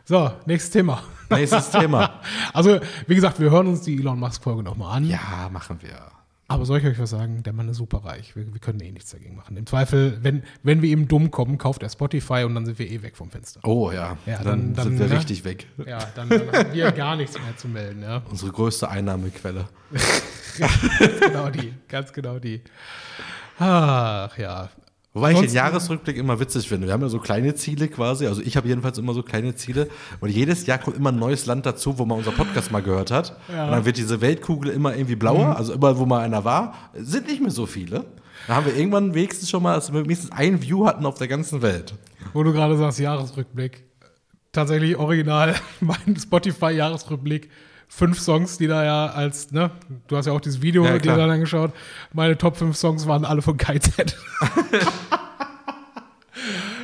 So, nächstes Thema. Nächstes Thema. [LAUGHS] Also, wie gesagt, wir hören uns die Elon Musk-Folge nochmal an. Ja, machen wir. Aber soll ich euch was sagen? Der Mann ist super reich. Wir, wir können eh nichts dagegen machen. Im Zweifel, wenn, wenn wir ihm dumm kommen, kauft er Spotify und dann sind wir eh weg vom Fenster. Oh ja, Ja, dann, dann- dann, sind wir ne? richtig weg. Ja, dann, dann haben wir [LAUGHS] gar nichts mehr zu melden. Ja. Unsere größte Einnahmequelle. [LAUGHS] Genau die. Ganz genau die. Ach ja. Wobei ich den Jahresrückblick immer witzig finde. Wir haben ja so kleine Ziele quasi. Also ich habe jedenfalls immer so kleine Ziele. Und jedes Jahr kommt immer ein neues Land dazu, wo man unser Podcast mal gehört hat. Ja. Und dann wird diese Weltkugel immer irgendwie blauer. Also überall, wo mal einer war, sind nicht mehr so viele. Da haben wir irgendwann wenigstens schon mal, dass wir wenigstens ein View hatten auf der ganzen Welt. Wo du gerade sagst, Jahresrückblick. Tatsächlich original, [LAUGHS] mein Spotify-Jahresrückblick. Fünf Songs, die da ja als, ne, du hast ja auch dieses Video Ja, dir dann angeschaut. Meine Top 5 Songs waren alle von KZ. [LAUGHS]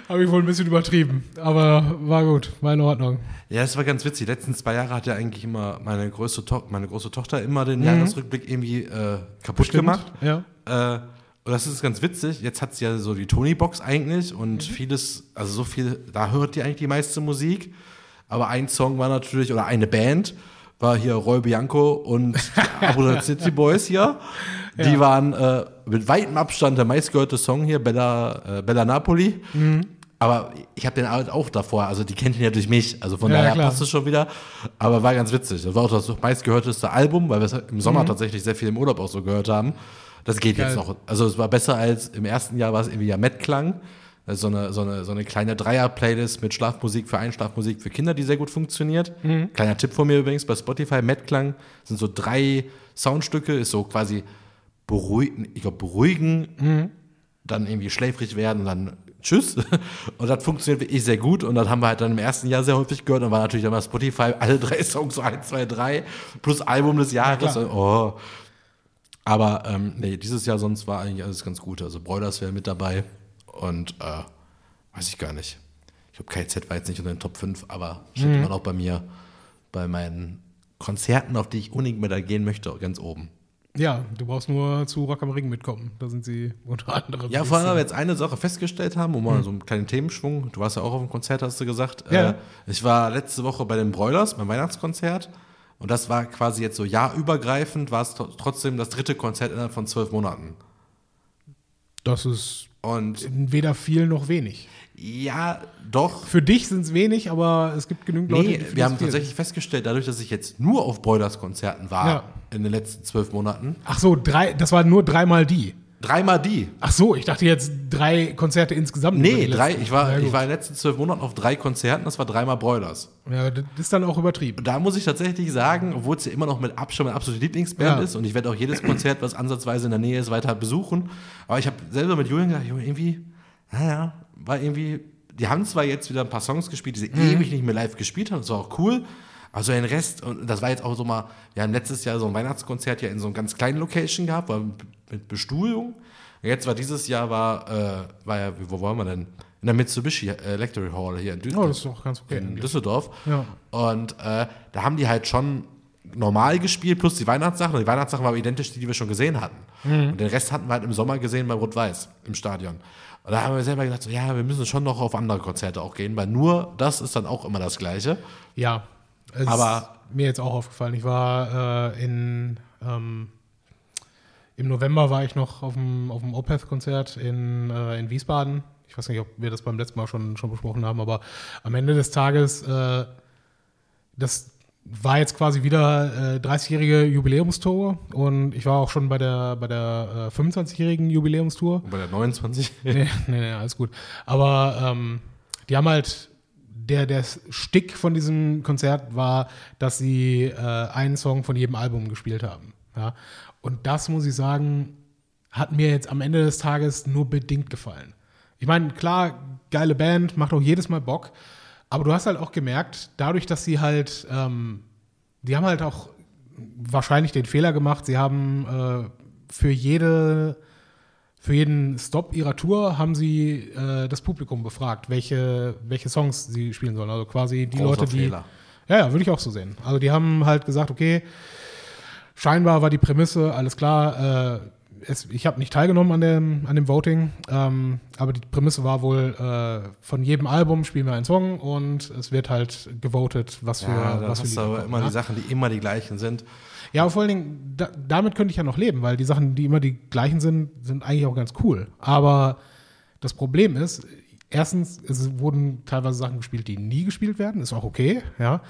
Habe ich wohl ein bisschen übertrieben, aber war gut, war in Ordnung. Ja, das war ganz witzig. Die letzten zwei Jahre hat ja eigentlich immer meine größte, to meine große Tochter immer den Jahresrückblick irgendwie äh, kaputt gemacht. Ja. Äh, und das ist ganz witzig. Jetzt hat sie ja so die Tony-Box eigentlich und vieles, also so viel, da hört die eigentlich die meiste Musik. Aber ein Song war natürlich, oder eine Band, war hier Roy Bianco und [LAUGHS] Abu City Boys hier. Die Ja. waren äh, mit weitem Abstand der meistgehörte Song hier, Bella, äh, Bella Napoli. Aber ich habe den halt auch davor, also die kennt ihn ja durch mich, also von Ja, daher klar. passt es schon wieder. Aber war ganz witzig. Das war auch das meistgehörteste Album, weil wir es im Sommer tatsächlich sehr viel im Urlaub auch so gehört haben. Das geht jetzt Geil. noch. Also es war besser als im ersten Jahr war es irgendwie ja Met-Klang. Also so eine, so eine, so eine kleine Dreier-Playlist mit Schlafmusik für Einschlafmusik für Kinder, die sehr gut funktioniert. Kleiner Tipp von mir übrigens bei Spotify, Met-Klang sind so drei Soundstücke, ist so quasi beruhigen, ich glaube beruhigen, dann irgendwie schläfrig werden und dann tschüss. [LAUGHS] Und das funktioniert wirklich sehr gut. Und das haben wir halt dann im ersten Jahr sehr häufig gehört. Und war natürlich dann bei Spotify alle drei Songs, so eins, zwei, drei, plus Album des Jahres. Und, oh. Aber ähm, nee, dieses Jahr sonst war eigentlich alles ganz gut. Also Broilers wäre mit dabei. Und äh, weiß ich gar nicht. Ich glaube, KZ war jetzt nicht unter den Top 5, aber steht immer noch bei mir bei meinen Konzerten, auf die ich unbedingt mehr da gehen möchte, ganz oben. Ja, du brauchst nur zu Rock am Ring mitkommen. Da sind sie unter anderem. Ja, vor allem, weil wir jetzt eine Sache festgestellt haben, um mal so einen kleinen Themenschwung. Du warst ja auch auf dem Konzert, hast du gesagt. Ja. Äh, ich war letzte Woche bei den Broilers, beim Weihnachtskonzert. Und das war quasi jetzt so jahrübergreifend, war es tr- trotzdem das dritte Konzert innerhalb von zwölf Monaten. Das ist Und weder viel noch wenig. ja, doch. Für dich sind es wenig, aber es gibt genügend Leute, Nee, die wir haben viel tatsächlich festgestellt, dadurch, dass ich jetzt nur auf Broilers-Konzerten war Ja. in den letzten zwölf Monaten, Ach so, drei, das war nur dreimal die. Dreimal die. Ach so, ich dachte jetzt drei Konzerte insgesamt. Nee, drei, ich war, ich war in den letzten zwölf Monaten auf drei Konzerten, das war dreimal Broilers. Ja, das ist dann auch übertrieben. Da muss ich tatsächlich sagen, obwohl es ja immer noch mit Abstand meine absolute Lieblingsband Ja. ist und ich werde auch jedes Konzert, was ansatzweise in der Nähe ist, weiter besuchen. Aber ich habe selber mit Julian gesagt, Junge, irgendwie, naja, war irgendwie, die haben zwar jetzt wieder ein paar Songs gespielt, die sie Mhm. ewig nicht mehr live gespielt haben, das war auch cool. Also den Rest, und das war jetzt auch so mal, wir haben letztes Jahr so ein Weihnachtskonzert ja in so einer ganz kleinen Location gehabt, war mit Bestuhlung. Jetzt war dieses Jahr, war, äh, war ja, wo waren wir denn? In der Mitsubishi äh, Electric Hall hier in Oh, Düsseldorf das ist doch ganz okay. in. Düsseldorf. Ja. Und äh, da haben die halt schon normal gespielt, plus die Weihnachtssachen. Und die Weihnachtssachen waren identisch, die, die wir schon gesehen hatten. Mhm. Und den Rest hatten wir halt im Sommer gesehen bei Rot-Weiß im Stadion. Und da haben wir selber gedacht, so, ja, wir müssen schon noch auf andere Konzerte auch gehen, weil nur das ist dann auch immer das Gleiche. Ja, es Aber- ist mir jetzt auch aufgefallen. Ich war äh, in ähm, im November war ich noch auf dem, auf dem Opeth-Konzert in, äh, in Wiesbaden. Ich weiß nicht, ob wir das beim letzten Mal schon, schon besprochen haben, aber am Ende des Tages, äh, das war jetzt quasi wieder äh, 30-jährige Jubiläumstour und ich war auch schon bei der, bei der äh, 25-jährigen Jubiläumstour. Und bei der 29. nee, nee, nee, alles gut. Aber ähm, die haben halt, der, der Stick von diesem Konzert war, dass sie äh, einen Song von jedem Album gespielt haben. Ja? Und das, muss ich sagen, hat mir jetzt am Ende des Tages nur bedingt gefallen. Ich meine, klar, geile Band, macht auch jedes Mal Bock, aber du hast halt auch gemerkt, dadurch, dass sie halt, ähm, die haben halt auch wahrscheinlich den Fehler gemacht, sie haben äh, für jede für jeden Stop ihrer Tour haben sie äh, das Publikum befragt, welche, welche Songs sie spielen sollen. Also quasi die Großer Leute, die. Fehler. Ja, ja, würde ich auch so sehen. Also die haben halt gesagt, okay, scheinbar war die Prämisse, alles klar, äh, es, ich habe nicht teilgenommen an dem, an dem Voting, ähm, aber die Prämisse war wohl, äh, von jedem Album spielen wir einen Song und es wird halt gewotet, was für, Ja, was für hast Lieder aber kommen, immer ja? die Sachen, die immer die gleichen sind. Ja, vor allen Dingen, da, damit könnte ich ja noch leben, weil die Sachen, die immer die gleichen sind, sind eigentlich auch ganz cool. Aber das Problem ist, erstens, es wurden teilweise Sachen gespielt, die nie gespielt werden, ist auch okay, ja.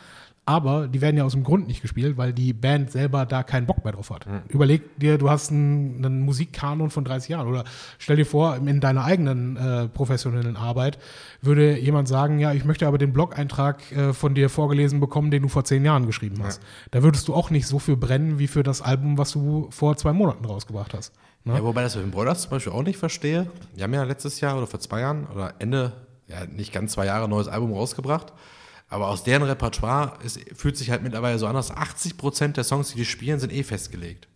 Aber die werden ja aus dem Grund nicht gespielt, weil die Band selber da keinen Bock mehr drauf hat. Überleg dir, du hast einen, einen Musikkanon von 30 Jahren oder stell dir vor, in deiner eigenen äh, professionellen Arbeit würde jemand sagen, ja, ich möchte aber den Blog-Eintrag äh, von dir vorgelesen bekommen, den du vor zehn Jahren geschrieben hast. Da würdest du auch nicht so für brennen wie für das Album, was du vor zwei Monaten rausgebracht hast. Ne? Ja, wobei das mit den Broilers zum Beispiel auch nicht verstehe. Die haben ja letztes Jahr oder vor zwei Jahren oder Ende, ja nicht ganz zwei Jahre, ein neues Album rausgebracht. Aber aus deren Repertoire ist, fühlt sich halt mittlerweile so an, dass 80 Prozent der Songs, die die spielen, sind eh festgelegt.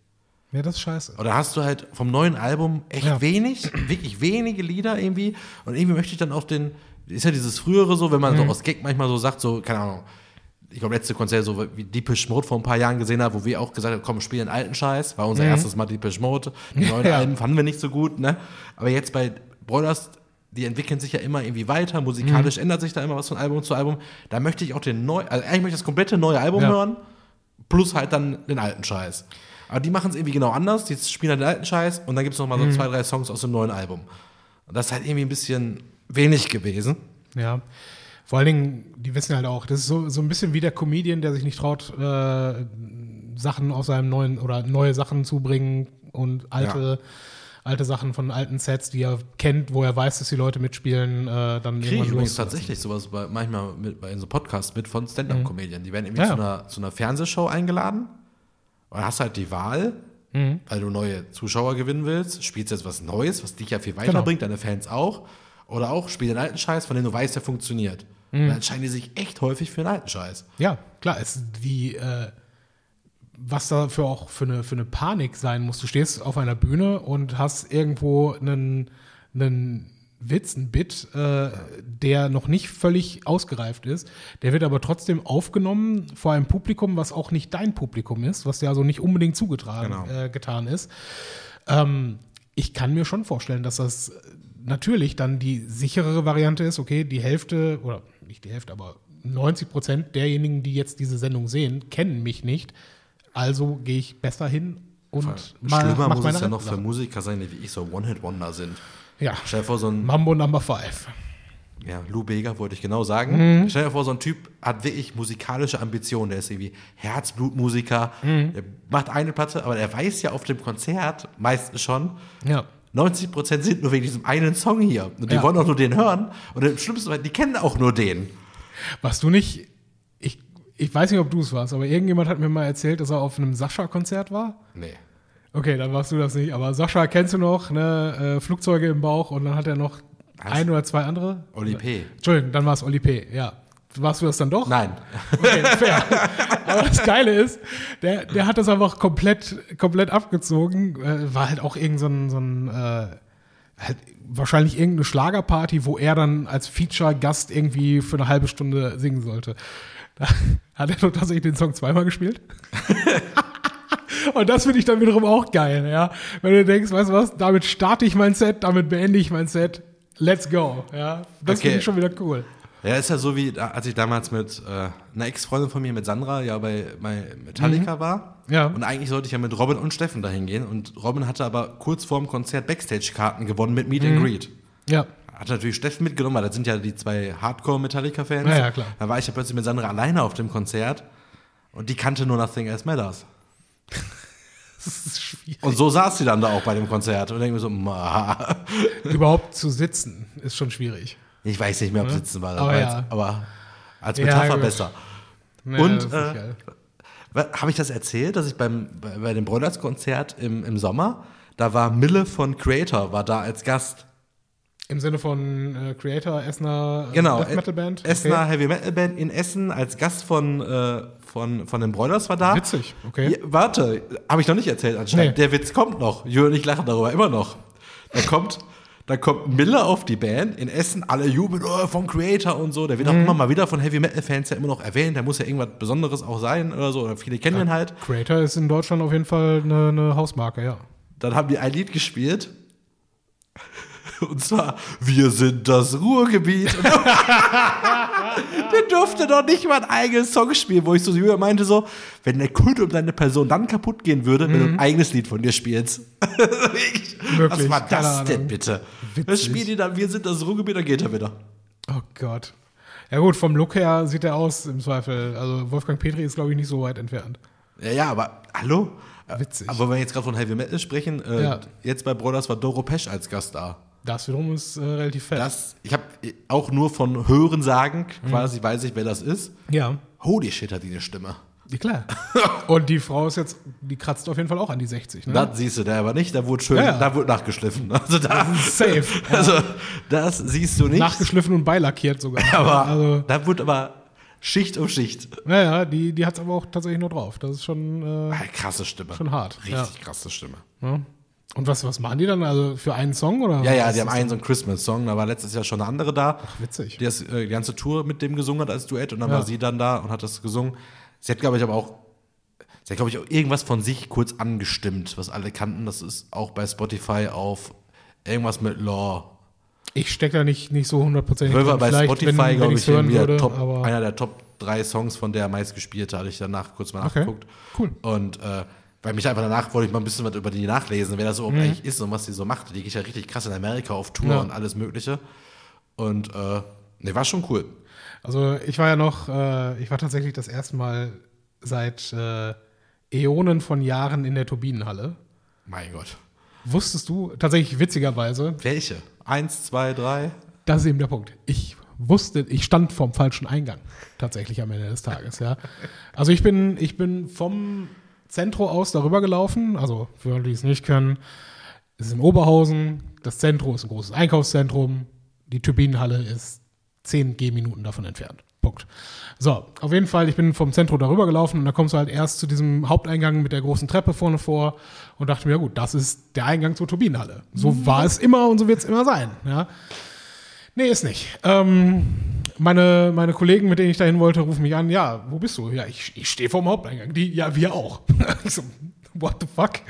Ja, das ist scheiße. Oder hast du halt vom neuen Album echt Ja. wenig, wirklich wenige Lieder irgendwie. Und irgendwie möchte ich dann auf den, ist ja dieses frühere so, wenn man Mhm. so aus Gag manchmal so sagt, so, keine Ahnung, ich glaube, letzte Konzert, so wie Deepish Mode vor ein paar Jahren gesehen habe, wo wir auch gesagt haben, komm, spielen alten Scheiß. War unser erstes Mal Deepish Mode. Die [LAUGHS] neuen Mhm. Ja. Alben fanden wir nicht so gut, ne? Aber jetzt bei Brothers, die entwickeln sich ja immer irgendwie weiter. Musikalisch Mhm. ändert sich da immer was von Album zu Album. Da möchte ich auch den neu, also eigentlich möchte ich das komplette neue Album Ja. hören, plus halt dann den alten Scheiß. Aber die machen es irgendwie genau anders. Die spielen halt den alten Scheiß und dann gibt es noch mal so Mhm. zwei, drei Songs aus dem neuen Album. Und das ist halt irgendwie ein bisschen wenig gewesen. Ja. Vor allen Dingen, die wissen halt auch, das ist so, so ein bisschen wie der Comedian, der sich nicht traut, äh, Sachen aus seinem neuen oder neue Sachen zu bringen und alte, alte Sachen von alten Sets, die er kennt, wo er weiß, dass die Leute mitspielen, äh, dann Kriege ich übrigens tatsächlich sowas bei, manchmal mit, bei in so Podcasts mit von Stand-Up-Comedian. Die werden irgendwie. Ja, zu, einer, zu einer Fernsehshow eingeladen und hast halt die Wahl, Mhm. weil du neue Zuschauer gewinnen willst, spielst jetzt was Neues, was dich ja viel Genau. weiterbringt, deine Fans auch. Oder auch spiel den alten Scheiß, von dem du weißt, der funktioniert. Mhm. Dann entscheiden die sich echt häufig für den alten Scheiß. Ja, klar, es die, äh, was da für auch für eine, für eine Panik sein muss. Du stehst auf einer Bühne und hast irgendwo einen, einen Witz, ein Bit, äh, der noch nicht völlig ausgereift ist. Der wird aber trotzdem aufgenommen vor einem Publikum, was auch nicht dein Publikum ist, was ja so nicht unbedingt zugetragen Genau. äh, getan ist. Ähm, ich kann mir schon vorstellen, dass das natürlich dann die sicherere Variante ist. Okay, die Hälfte, oder nicht die Hälfte, aber 90 Prozent derjenigen, die jetzt diese Sendung sehen, kennen mich nicht. Also gehe ich besser hin und Schlimmer mach muss es ja noch für. Musiker sein, die wie ich so One-Hit-Wonder sind. Ja, Stell dir vor, so ein Mambo Number Five. Ja, Lou Bega wollte ich genau sagen. Mhm. Stell dir vor, so ein Typ hat wirklich musikalische Ambitionen. Der ist irgendwie Herzblutmusiker. Mhm. Der macht eine Platte, aber er weiß ja auf dem Konzert meistens schon, Ja. 90% sind nur wegen diesem einen Song hier. Und die Ja. wollen auch nur den hören. Und im schlimmsten Fall, die kennen auch nur den. Was du nicht, ich, weiß nicht, ob du es warst, aber irgendjemand hat mir mal erzählt, dass er auf einem Sascha-Konzert war. Nee. Okay, dann warst du das nicht. Aber Sascha kennst du noch, ne? Äh, Flugzeuge im Bauch und dann hat er noch Was? ein oder zwei andere. Oli P. Entschuldigung, dann war es Oli P. Ja. Warst du das dann doch? Nein. Okay, fair. Aber das Geile ist, der, der hat das einfach komplett, komplett abgezogen. Äh, war halt auch irgend so ein, so ein äh, halt wahrscheinlich irgendeine Schlagerparty, wo er dann als Feature-Gast irgendwie für eine halbe Stunde singen sollte. Da [LAUGHS] hat er doch tatsächlich den Song zweimal gespielt. [LAUGHS] Und das finde ich dann wiederum auch geil, ja. Wenn du denkst, weißt du was, damit starte ich mein Set, damit beende ich mein Set. Let's go, ja. Das Okay. finde ich schon wieder cool. Ja, ist ja so wie, als ich damals mit äh, einer Ex-Freundin von mir, mit Sandra, ja bei, bei Metallica war. Mhm. Ja. Und eigentlich sollte ich ja mit Robin und Steffen dahin gehen. Und Robin hatte aber kurz vorm Konzert Backstage-Karten gewonnen mit Meet and Mhm. Greet. Ja. Hat natürlich Steffen mitgenommen, weil das sind ja die zwei Hardcore-Metallica-Fans. Ja, ja, klar. Dann war ich ja plötzlich mit Sandra alleine auf dem Konzert und die kannte nur Nothing Else Matters. [LAUGHS] Das ist schwierig. Und so saß sie dann da auch bei dem Konzert und denke mir so, ma. Überhaupt zu sitzen ist schon schwierig. ich weiß nicht mehr, ob sitzen war, Aber aber, ja. aber als Ja, Metapher gut. besser. Ja, Und, äh. Habe ich das erzählt, dass ich beim, bei, bei dem Broilers-Konzert im, im Sommer, da war Mille von Creator, war da als Gast. Im Sinne von äh, Creator, Essener äh, Genau. Death Metal Band. Essener Heavy Metal Band in Essen als Gast von, äh, von, von den Broilers war da. Witzig, okay. Ja, warte, habe ich noch nicht erzählt anscheinend. Nee. Der Witz kommt noch. Jürgen und ich lachen darüber immer noch. Da kommt, da kommt Miller auf die Band in Essen, alle jubeln, oh, von Creator und so. Der wird auch Mhm. immer mal wieder von Heavy Metal Fans ja immer noch erwähnt. Der muss ja irgendwas Besonderes auch sein oder so. Oder viele kennen ihn halt. Creator ist in Deutschland auf jeden Fall eine, eine Hausmarke, ja. Dann haben die ein Lied gespielt. Und zwar, wir sind das Ruhrgebiet. [LAUGHS] der durfte doch nicht mal einen eigenen Song spielen, wo ich so Julia meinte so, wenn der Kult um deine Person dann kaputt gehen würde, wenn du ein eigenes Lied von dir spielst. [LAUGHS] Ich- Was Mhm. War das denn bitte? Witzig. Dann spielt die dann, wir sind das Ruhrgebiet, dann geht er wieder. Oh Gott. Ja gut, vom Look her sieht er aus im Zweifel. Also Wolfgang Petri ist, glaube ich, nicht so weit entfernt. Ja, ja, aber hallo? Witzig. Aber wenn wir jetzt gerade von Heavy Metal sprechen, äh, Ja. jetzt bei Brothers war Doro Pesch als Gast da. Das wiederum ist äh, relativ fett. Das, ich habe auch nur von Hören sagen, Mhm. quasi weiß ich, wer das ist. ja, Holy shit, hat die eine Stimme. ja, klar. [LAUGHS] Und die Frau ist jetzt, die kratzt auf jeden Fall auch an die 60, ne? Das siehst du da aber nicht, da wurde schön, Ja, ja. da wurde nachgeschliffen. [LAUGHS] Also da, Safe. [LAUGHS] Also das siehst du nicht. Nachgeschliffen und beilackiert sogar. aber also, da wurde aber Schicht um Schicht. naja, die, die hat es aber auch tatsächlich nur drauf. Das ist schon, äh, Krasse Stimme. schon hart. Richtig krasse Stimme. Ja. Und was, was machen die dann? Also für einen Song? Oder Ja, ja, die haben einen so einen Christmas-Song, da war letztes Jahr schon eine andere da. das? Witzig. die das, äh, die ganze Tour mit dem gesungen hat als Duett und dann Ja. war sie dann da und hat das gesungen. Sie hat, glaube ich, aber auch, sie hat, glaube ich, auch irgendwas von sich kurz angestimmt, was alle kannten. Das ist auch bei Spotify auf irgendwas mit Law. Ich stecke da nicht, nicht so hundertprozentig wir bei Vielleicht, Spotify, glaube ich, irgendwie würde, Top, einer der Top drei Songs von der meistgespielte, hatte ich danach kurz mal Okay. nachgeguckt. Cool. Und äh, weil mich einfach danach wollte ich mal ein bisschen was über die nachlesen, wer das so eigentlich ist und was die so macht. Die geht ja richtig krass in Amerika auf Tour Mhm. Ja. und alles Mögliche. Und äh, ne, war schon cool. Also ich war ja noch, äh, ich war tatsächlich das erste Mal seit äh, Äonen von Jahren in der Turbinenhalle. Mein Gott. Wusstest du, tatsächlich witzigerweise, Welche? Eins, zwei, drei? das ist eben der Punkt. Ich wusste, ich stand vorm falschen Eingang, tatsächlich am Ende des Tages, ja. Also ich bin, ich bin vom Zentro aus darüber gelaufen, also für Leute, die es nicht können, es ist in Oberhausen, das Zentrum ist ein großes Einkaufszentrum, die Turbinenhalle ist 10 Gehminuten davon entfernt. Punkt. So, auf jeden Fall, ich bin vom Zentrum darüber gelaufen und da kommst du halt erst zu diesem Haupteingang mit der großen Treppe vorne vor und dachte mir, ja gut, das ist der Eingang zur Turbinenhalle. So war es immer und so wird es immer sein. Ja. Nee, ist nicht. Ähm, meine, meine Kollegen, mit denen ich dahin wollte, rufen mich an. Ja, wo bist du? Ja, ich, ich stehe vorm Haupteingang. Die, ja, wir auch. [LAUGHS] ich so, what the fuck?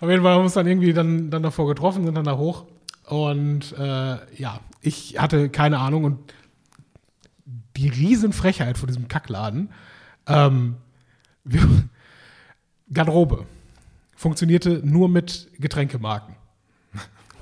Auf jeden Fall haben wir uns dann irgendwie dann, dann davor getroffen, sind dann da hoch. Und äh, ja, ich hatte keine Ahnung und die Riesenfrechheit von diesem Kackladen. Ähm, wir, [LAUGHS] Garderobe funktionierte nur mit Getränkemarken.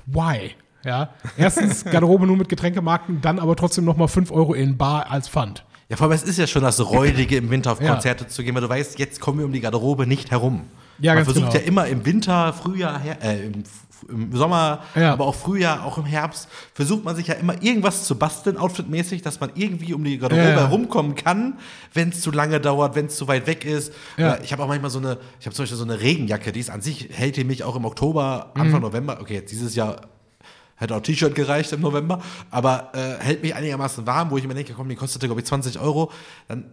Why? Ja, erstens Garderobe nur mit Getränkemarken, dann aber trotzdem nochmal 5 Euro in Bar als Pfand. Ja, vor allem, es ist ja schon das Räudige, im Winter auf Ja. Konzerte zu gehen, weil du weißt, jetzt kommen wir um die Garderobe nicht herum. Ja, Man versucht genau. ja immer im Winter, Frühjahr, äh, im, im Sommer, Ja. aber auch Frühjahr, auch im Herbst, versucht man sich ja immer irgendwas zu basteln, outfitmäßig, dass man irgendwie um die Garderobe Ja, ja. herumkommen kann, wenn es zu lange dauert, wenn es zu weit weg ist. Ja. Ich habe auch manchmal so eine, ich habe zum Beispiel so eine Regenjacke, die ist an sich, hält die mich auch im Oktober, Mhm. Anfang November, okay, jetzt dieses Jahr Hätte auch T-Shirt gereicht im November, aber äh, hält mich einigermaßen warm, wo ich mir denke, komm, die kostete, glaube ich, 20 Euro. Dann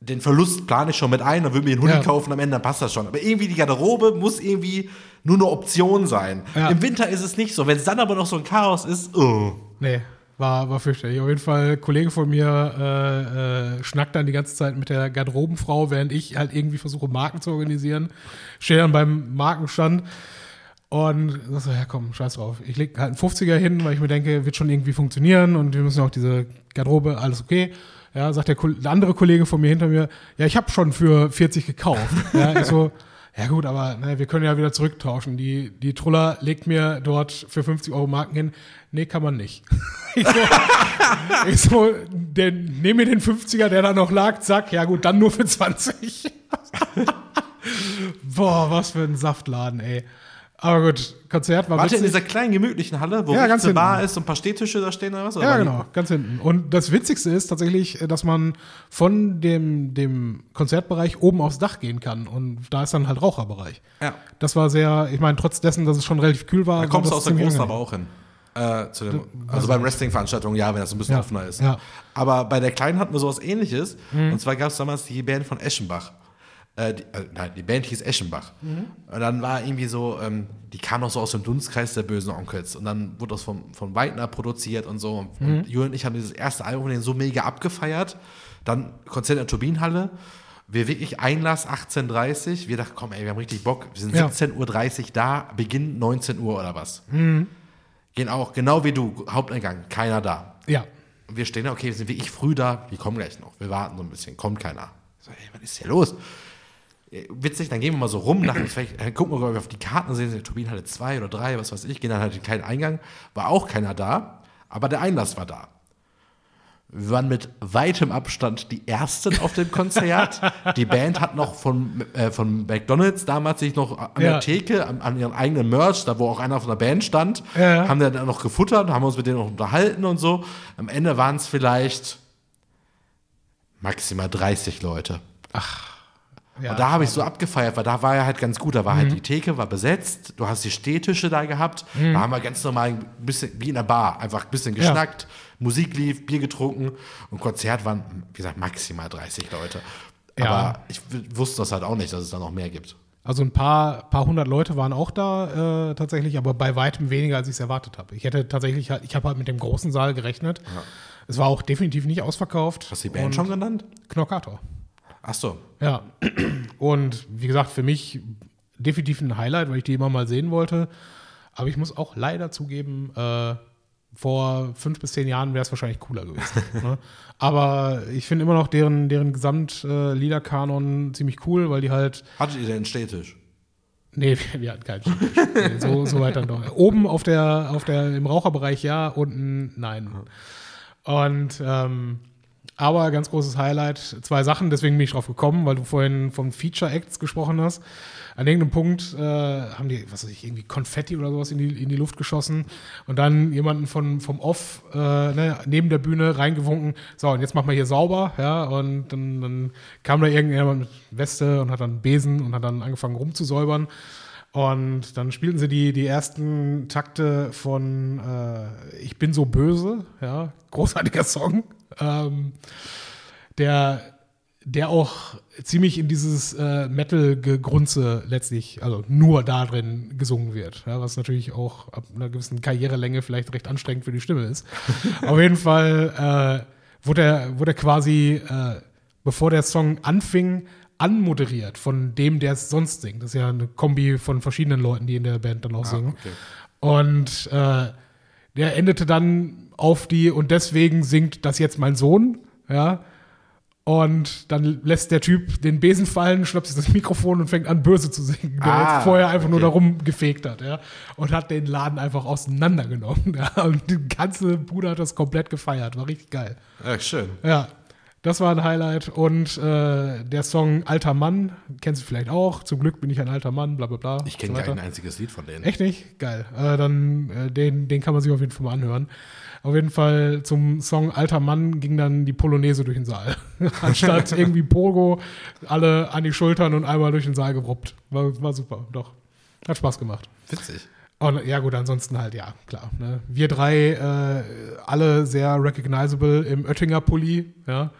den Verlust plane ich schon mit ein, dann würde mir einen Hoodie Ja. kaufen, am Ende dann passt das schon. Aber irgendwie die Garderobe muss irgendwie nur eine Option sein. Ja. Im Winter ist es nicht so. Wenn es dann aber noch so ein Chaos ist, oh. Nee, war, war fürchterlich. Auf jeden Fall, ein Kollege von mir äh, äh, schnackt dann die ganze Zeit mit der Garderobenfrau, während ich halt irgendwie versuche, Marken zu organisieren. Stehe dann beim Markenstand und sag so, ja komm, scheiß drauf. Ich leg halt einen 50er hin, weil ich mir denke, wird schon irgendwie funktionieren und wir müssen auch diese Garderobe, alles okay. Ja, sagt der, der andere Kollege von mir hinter mir, ja, ich habe schon für 40 gekauft. [LAUGHS] Ja, ich so, ja gut, aber ne, wir können ja wieder zurücktauschen. Die, die Truller legt mir dort für 50 Euro Marken hin. Nee, kann man nicht. [LAUGHS] ich so, [LAUGHS] ich so den, nehm mir den 50er, der da noch lag, zack, ja gut, dann nur für 20. Boah, was für ein Saftladen, ey. Aber gut, Konzert war Warte in witzig. dieser kleinen gemütlichen Halle, wo Ja, ganz eine Bar ist und ein paar Stehtische da stehen oder was? Oder Ja, war die- genau, ganz hinten. Und das Witzigste ist tatsächlich, dass man von dem, dem Konzertbereich oben aufs Dach gehen kann. Und da ist dann halt Raucherbereich. Ja. Das war sehr, ich meine, trotz dessen, dass es schon relativ kühl war. Da kommst du aus der Großen aber auch hin. Äh, zu dem, also beim Wrestling-Veranstaltungen, ja, wenn das ein bisschen Ja, offener ist. ja. Mhm. Aber bei der Kleinen hatten wir sowas ähnliches. Und zwar gab es damals die Band von Eschenbach. Äh, die, äh, nein, die Band hieß Eschenbach. Mhm. Und dann war irgendwie so, ähm, die kam auch so aus dem Dunstkreis der bösen Onkels. Und dann wurde das von, von Weidner produziert und so. Und, Mhm. und Julian und ich haben dieses erste Album von denen so mega abgefeiert. Dann Konzert in der Turbinenhalle. Wir wirklich Einlass 18.30 Wir dachten, komm, ey, wir haben richtig Bock. Wir sind Ja. 17.30 Uhr da, Beginn 19 Uhr oder was. Mhm. Gehen auch, genau wie du, Haupteingang, keiner da. Ja. Und wir stehen da, okay, wir sind wirklich früh da, wir kommen gleich noch. Wir warten so ein bisschen, kommt keiner. So, ey, was ist hier los? Äh, Witzig, dann gehen wir mal so rum, nach, vielleicht, dann gucken wir auf die Karten, sehen sie Turbinenhalle 2 oder 3, was weiß ich, gehen dann halt in den kleinen Eingang, war auch keiner da, aber der Einlass war da. Wir waren mit weitem Abstand die Ersten auf dem Konzert. [LAUGHS] die Band hat noch von, äh, von McDonalds damals sich noch an Ja. der Theke, an, an ihren eigenen Merch, da wo auch einer von der Band stand, Ja. haben dann noch gefuttert, haben uns mit denen noch unterhalten und so. Am Ende waren es vielleicht maximal 30 Leute. Ja. Und da habe ich so abgefeiert, weil da war ja halt ganz gut. Da war Mhm. halt die Theke, war besetzt, du hast die Stehtische da gehabt. Da haben wir ganz normal ein bisschen wie in der Bar, einfach ein bisschen Ja. geschnackt, Musik lief, Bier getrunken und Konzert waren, wie gesagt, maximal 30 Leute. Ja. Aber ich wusste das halt auch nicht, dass es da noch mehr gibt. Also ein paar, paar hundert Leute waren auch da äh, tatsächlich, aber bei weitem weniger, als ich es erwartet habe. Ich hätte tatsächlich, halt- ich habe halt mit dem großen Saal gerechnet. Es war auch definitiv nicht ausverkauft. Hast du die Band schon genannt? Knockator. Ach so. Ja. Und wie gesagt, für mich definitiv ein Highlight, weil ich die immer mal sehen wollte. Aber ich muss auch leider zugeben, äh, vor fünf bis zehn Jahren wäre es wahrscheinlich cooler gewesen. [LAUGHS] ne? Aber ich finde immer noch deren, deren Gesamtliederkanon ziemlich cool, weil die halt Hattet ihr denn einen Stehtisch? Nee, [LAUGHS] wir, wir hatten keinen Stammtisch. nee, so, so weit dann doch. Oben auf der, auf der, im Raucherbereich ja, unten nein. Und ähm, aber ganz großes Highlight, zwei Sachen, deswegen bin ich drauf gekommen, weil du vorhin von Feature Acts gesprochen hast. An irgendeinem Punkt äh, haben die, was weiß ich, irgendwie Konfetti oder sowas in die, in die Luft geschossen und dann jemanden von, vom Off äh, ne, neben der Bühne reingewunken, so und jetzt machen wir hier sauber, ja, und dann, dann kam da irgendjemand mit Weste und hat dann Besen und hat dann angefangen rumzusäubern. Und dann spielten sie die, die ersten Takte von äh, Ich bin so böse, ja, großartiger Song. Ähm, der der auch ziemlich in dieses äh, Metal-Gegrunze letztlich, also nur da drin gesungen wird. Ja, was natürlich auch ab einer gewissen Karrierelänge vielleicht recht anstrengend für die Stimme ist. [LAUGHS] Auf jeden Fall äh, wurde, er, wurde er quasi, äh, bevor der Song anfing, anmoderiert von dem, der es sonst singt. Das ist ja eine Kombi von verschiedenen Leuten, die in der Band dann auch Ah, singen. okay. Und äh, der endete dann auf die, und deswegen singt das jetzt mein Sohn, ja. Und dann lässt der Typ den Besen fallen, schnappt sich das Mikrofon und fängt an, böse zu singen, der Ah, jetzt vorher einfach nur okay. darum gefegt hat, ja. Und hat den Laden einfach auseinandergenommen, [LAUGHS] ja. Und die ganze Bude hat das komplett gefeiert, war richtig geil. Ja, schön. Ja, das war ein Highlight. Und äh, der Song Alter Mann, kennst du vielleicht auch. Zum Glück bin ich ein alter Mann, bla bla bla. Ich kenne so kein einziges Lied von denen. Echt nicht? Geil. Äh, dann, äh, den, den kann man sich auf jeden Fall mal anhören. Auf jeden Fall zum Song Alter Mann ging dann die Polonaise durch den Saal. [LAUGHS] Anstatt irgendwie Pogo, alle an die Schultern und einmal durch den Saal geruppt. War, war super, doch. Hat Spaß gemacht. Witzig. Und ja, gut, ansonsten halt, ja, klar. Ne? Wir drei, äh, alle sehr recognizable im Oettinger Pulli, ja.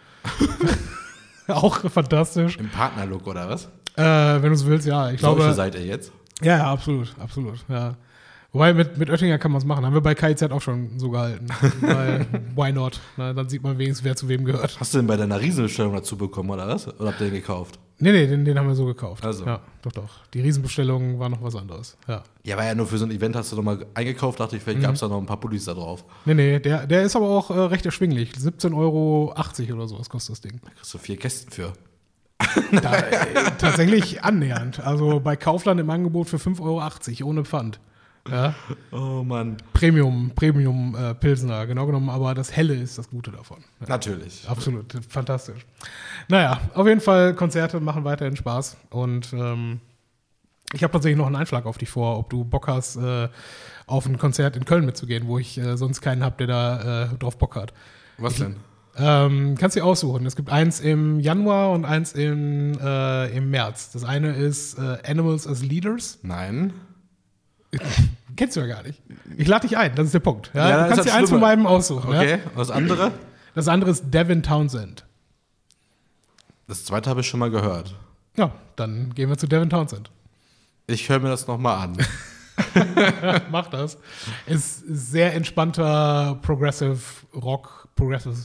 [LAUGHS] Auch fantastisch. Im Partnerlook oder was? Äh, wenn du es willst, ja. Ich Solche glaube, seid ihr jetzt? ja, ja, absolut, absolut, ja. Wobei mit, mit Oettinger kann man es machen. Haben wir bei KIZ auch schon so gehalten. [LAUGHS] Weil, why not? Na, dann sieht man wenigstens, wer zu wem gehört. Hast du denn bei deiner Riesenbestellung dazu bekommen oder was? Oder habt ihr den gekauft? Nee, nee, den, den haben wir so gekauft. Also. Ja, doch, doch. Die Riesenbestellung war noch was anderes. Ja. Ja, war ja nur für so ein Event, hast du nochmal eingekauft, dachte ich, Mhm. vielleicht gab es da noch ein paar Pullis da drauf. Nee, nee, der, der ist aber auch äh, recht erschwinglich. 17,80 Euro oder sowas kostet das Ding. Da kriegst du vier Kästen für. Da, äh, tatsächlich annähernd. Also bei Kaufland im Angebot für 5,80 Euro ohne Pfand. Ja, Oh Mann. Premium, Premium äh, Pilsner, genau genommen, aber das Helle ist das Gute davon. Ja, Natürlich. absolut, fantastisch. Naja, auf jeden Fall, Konzerte machen weiterhin Spaß. Und ähm, ich habe tatsächlich noch einen Einschlag auf dich vor, ob du Bock hast, äh, auf ein Konzert in Köln mitzugehen, wo ich äh, sonst keinen habe, der da äh, drauf Bock hat. Was denn? Ähm, kannst du dir aussuchen. Es gibt eins im Januar und eins im, äh, im März. Das eine ist äh, Animals as Leaders. Nein. Kennst du ja gar nicht. Ich lade dich ein, das ist der Punkt. Ja, Ja, du kannst dir eins von meinem aussuchen. Okay. Und das andere? Das andere ist Devin Townsend. Das zweite habe ich schon mal gehört. Ja, dann gehen wir zu Devin Townsend. Ich höre mir das nochmal an. [LAUGHS] [LAUGHS] Mach das. Ist sehr entspannter Progressive Rock, Progressive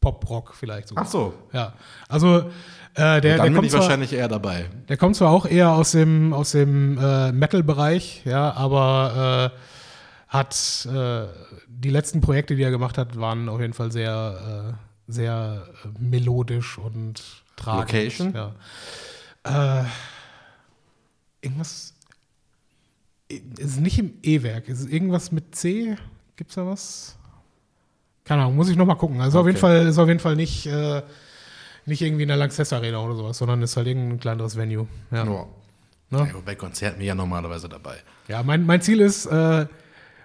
Pop Rock vielleicht sogar. Ach so. Ja, also äh, der, der Dann bin kommt ich zwar, wahrscheinlich eher dabei. Der kommt zwar auch eher aus dem, aus dem äh, Metal-Bereich, ja, aber äh, hat äh, die letzten Projekte, die er gemacht hat, waren auf jeden Fall sehr, äh, sehr äh, melodisch und tragend. Location? Ja. Irgendwas. Es ist nicht im E-Werk, es ist irgendwas mit C. Gibt's da was? Keine Ahnung, muss ich nochmal gucken. Also auf Okay. jeden Fall ist auf jeden Fall nicht, nicht irgendwie in der Lanxess Arena oder sowas, sondern ist halt irgendein kleineres Venue. Ja, Ja. Ne? Ja, bei Konzerten bin ich ja normalerweise dabei. ja mein, mein Ziel ist, äh,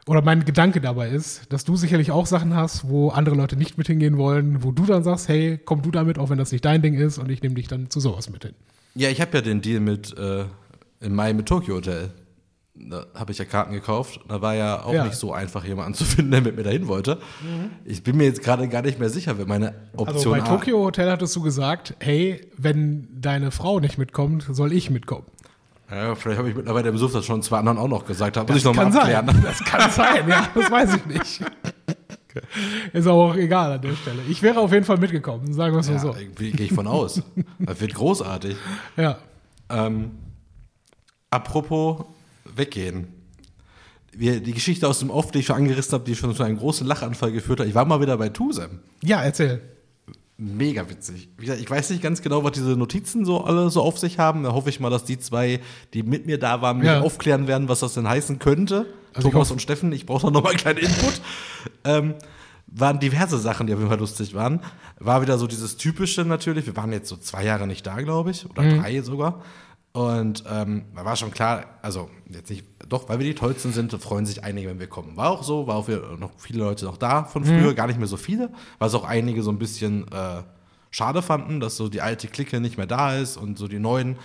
oder mein Gedanke dabei ist, dass du sicherlich auch Sachen hast, wo andere Leute nicht mit hingehen wollen, wo du dann sagst, hey, komm du damit, auch wenn das nicht dein Ding ist, und ich nehme dich dann zu sowas mit hin. Ja, ich habe ja den Deal mit äh, im Mai mit Tokyo Hotel. Da habe ich ja Karten gekauft. Da war ja auch Ja. nicht so einfach, jemanden zu [LAUGHS] finden, der mit mir dahin wollte. Ich bin mir jetzt gerade gar nicht mehr sicher, wer meine Option Also bei Tokyo Hotel hattest du gesagt, hey, wenn deine Frau nicht mitkommt, soll ich mitkommen. Ja, vielleicht habe ich mittlerweile im Suff das schon zwei anderen auch noch gesagt. Da muss ich nochmal abklären. sein. Das kann sein, ja, das weiß ich nicht. Ist auch egal an der Stelle. Ich wäre auf jeden Fall mitgekommen, sagen wir es mal Ja, so. gehe ich von aus. Das wird großartig. Ja. Ähm, apropos weggehen. Wir, die Geschichte aus dem Off, die ich schon angerissen habe, die schon zu einem großen Lachanfall geführt hat. Ich war mal wieder bei Tusem. ja, erzähl. Mega witzig. Gesagt, ich weiß nicht ganz genau, was diese Notizen so alle so auf sich haben. Da hoffe ich mal, dass die zwei, die mit mir da waren, mich Ja. aufklären werden, was das denn heißen könnte. Also Thomas und Steffen, ich brauche da noch mal einen kleinen Input. ähm, waren diverse Sachen, die auf jeden Fall lustig waren. War wieder so dieses Typische natürlich. Wir waren jetzt so zwei Jahre nicht da, glaube ich, oder Mhm. drei sogar. Und ähm, war schon klar, also jetzt nicht, doch, weil wir die Tollsten sind, freuen sich einige, wenn wir kommen. War auch so, war auch noch viele Leute noch da von früher, gar nicht mehr so viele, was auch einige so ein bisschen äh, schade fanden, dass so die alte Clique nicht mehr da ist und so die neuen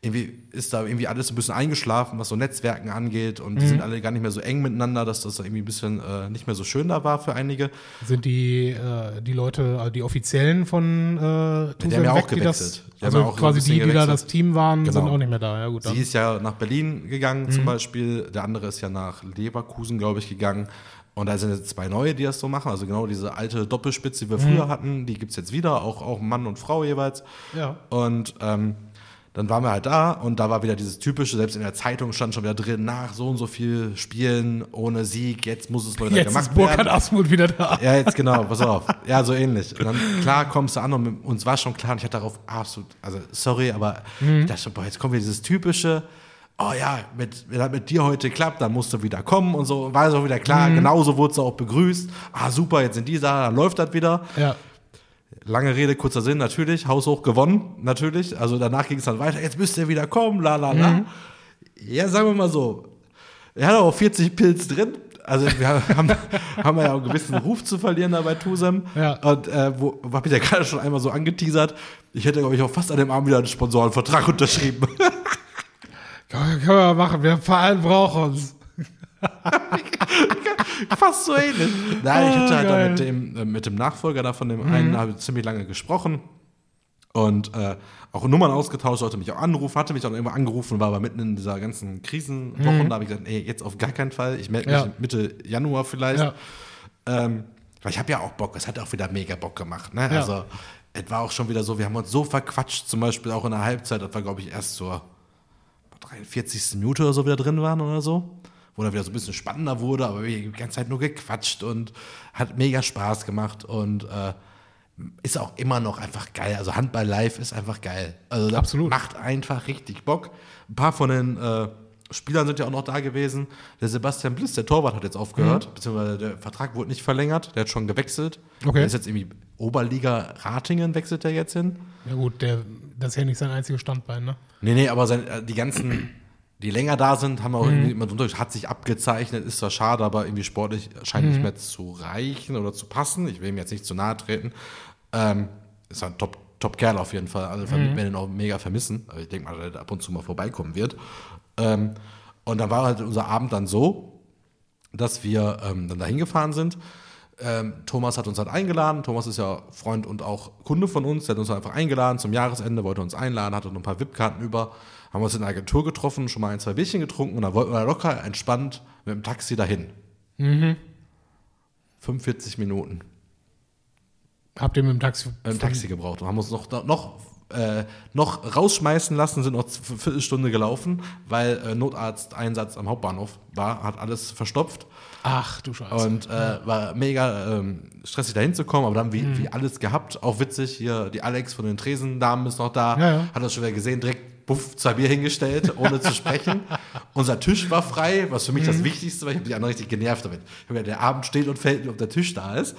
irgendwie ist da irgendwie alles ein bisschen eingeschlafen, was so Netzwerken angeht und die sind alle gar nicht mehr so eng miteinander, dass das da irgendwie ein bisschen äh, nicht mehr so schön da war für einige. Sind die, äh, die Leute, also die Offiziellen von äh, haben Tusem ja auch weg, die das, gewechselt. Die haben also ja auch quasi die, die da gewechselt. das Team waren, Genau. sind auch nicht mehr da. Ja gut, dann. Sie ist ja nach Berlin gegangen zum Beispiel, der andere ist ja nach Leverkusen, glaube ich, gegangen. Und da sind jetzt zwei neue, die das so machen. Also genau diese alte Doppelspitze, die wir früher hatten, die gibt es jetzt wieder, auch, auch Mann und Frau jeweils. Ja. Und ähm, dann waren wir halt da und da war wieder dieses typische, selbst in der Zeitung stand schon wieder drin, nach so und so viel Spielen ohne Sieg, jetzt muss es mal wieder Jetzt gemacht ist Burkhard werden. Asmuth wieder da. Ja, jetzt genau, pass auf. Ja, so ähnlich. Und dann, klar, kommst du an und uns war schon klar, und ich hatte darauf absolut, also sorry, aber ich dachte schon, boah, jetzt kommt wieder dieses typische, oh ja, mit, wenn das mit dir heute klappt, dann musst du wieder kommen und so. War es auch wieder klar, genauso wurde es auch begrüßt. Ah, super, jetzt sind die da, dann läuft das wieder. Ja. Lange Rede, kurzer Sinn, natürlich, haushoch gewonnen, natürlich. Also danach ging es dann weiter, jetzt müsst ihr wieder kommen, la la la. Ja, sagen wir mal so, er hat auch 40 Pilz drin. Also wir [LAUGHS] haben, haben ja auch einen gewissen Ruf zu verlieren da bei Tusem. Ja. Und äh, wo habe ich ja gerade schon einmal so angeteasert. Ich hätte, glaube ich, auch fast an dem Abend wieder einen Sponsorenvertrag [LAUGHS] unterschrieben. [LAUGHS] Können wir, können wir machen, der Verein braucht uns. [LAUGHS] fast so ähnlich. Nein, ich hatte halt Ah, dann mit dem, äh, mit dem Nachfolger da von dem einen habe ich ziemlich lange gesprochen. Und äh, auch Nummern ausgetauscht, sollte mich auch anrufen, hatte mich auch irgendwo angerufen, war aber mitten in dieser ganzen Krisenwoche. Da habe ich gesagt, ey, jetzt auf gar keinen Fall. Ich melde mich Ja. Mitte Januar vielleicht. Ja. Ähm, weil ich habe ja auch Bock, es hat auch wieder mega Bock gemacht. Ne? Ja. Also, es war auch schon wieder so, wir haben uns so verquatscht, zum Beispiel auch in der Halbzeit, das war, glaube ich, erst zur 43. Minute oder so wieder drin waren oder so. Wo dann wieder so ein bisschen spannender wurde, aber wir haben die ganze Zeit nur gequatscht und hat mega Spaß gemacht und äh, ist auch immer noch einfach geil. Also Handball live ist einfach geil. Also Absolut. macht einfach richtig Bock. Ein paar von den äh, Spielern sind ja auch noch da gewesen. Der Sebastian Bliss, der Torwart, hat jetzt aufgehört, beziehungsweise der Vertrag wurde nicht verlängert. Der hat schon gewechselt. Okay. Der ist jetzt irgendwie Oberliga Ratingen, wechselt der jetzt hin. Ja gut, der, das ist ja nicht sein einziges Standbein, ne? Nee, nee, aber sein, äh, die ganzen, die länger da sind, haben auch irgendwie immer drunter, hat sich abgezeichnet, ist zwar schade, aber irgendwie sportlich scheint nicht mehr zu reichen oder zu passen. Ich will ihm jetzt nicht zu nahe treten. Ähm, ist ein Top, Top Kerl auf jeden Fall. Alle mhm. werden ihn auch mega vermissen. Aber ich denke mal, dass er ab und zu mal vorbeikommen wird. Ähm, und dann war halt unser Abend dann so, dass wir ähm, dann dahin gefahren sind. Ähm, Thomas hat uns halt eingeladen. Thomas ist ja Freund und auch Kunde von uns. Der hat uns einfach eingeladen zum Jahresende, wollte uns einladen, hatte noch ein paar VIP-Karten über. Haben uns in der Agentur getroffen, schon mal ein, zwei Bierchen getrunken und dann wollten wir locker entspannt mit dem Taxi dahin. 45 Minuten Habt ihr mit dem Taxi. im Taxi gebraucht und haben uns noch, noch, äh, noch rausschmeißen lassen, sind noch eine Viertelstunde gelaufen, weil äh, Notarzteinsatz am Hauptbahnhof war, hat alles verstopft. Ach du Scheiße. Und äh, war mega ähm, stressig dahin zu kommen, aber dann wie, wie alles gehabt. Auch witzig, hier die Alex von den Tresendamen ist noch da, Ja, ja. hat das schon wieder gesehen, direkt buff, zwei Bier hingestellt, ohne zu sprechen. [LAUGHS] Unser Tisch war frei, was für mich das Wichtigste war. Ich habe die anderen richtig genervt damit. Gedacht, Der Abend steht und fällt, ob der Tisch da ist.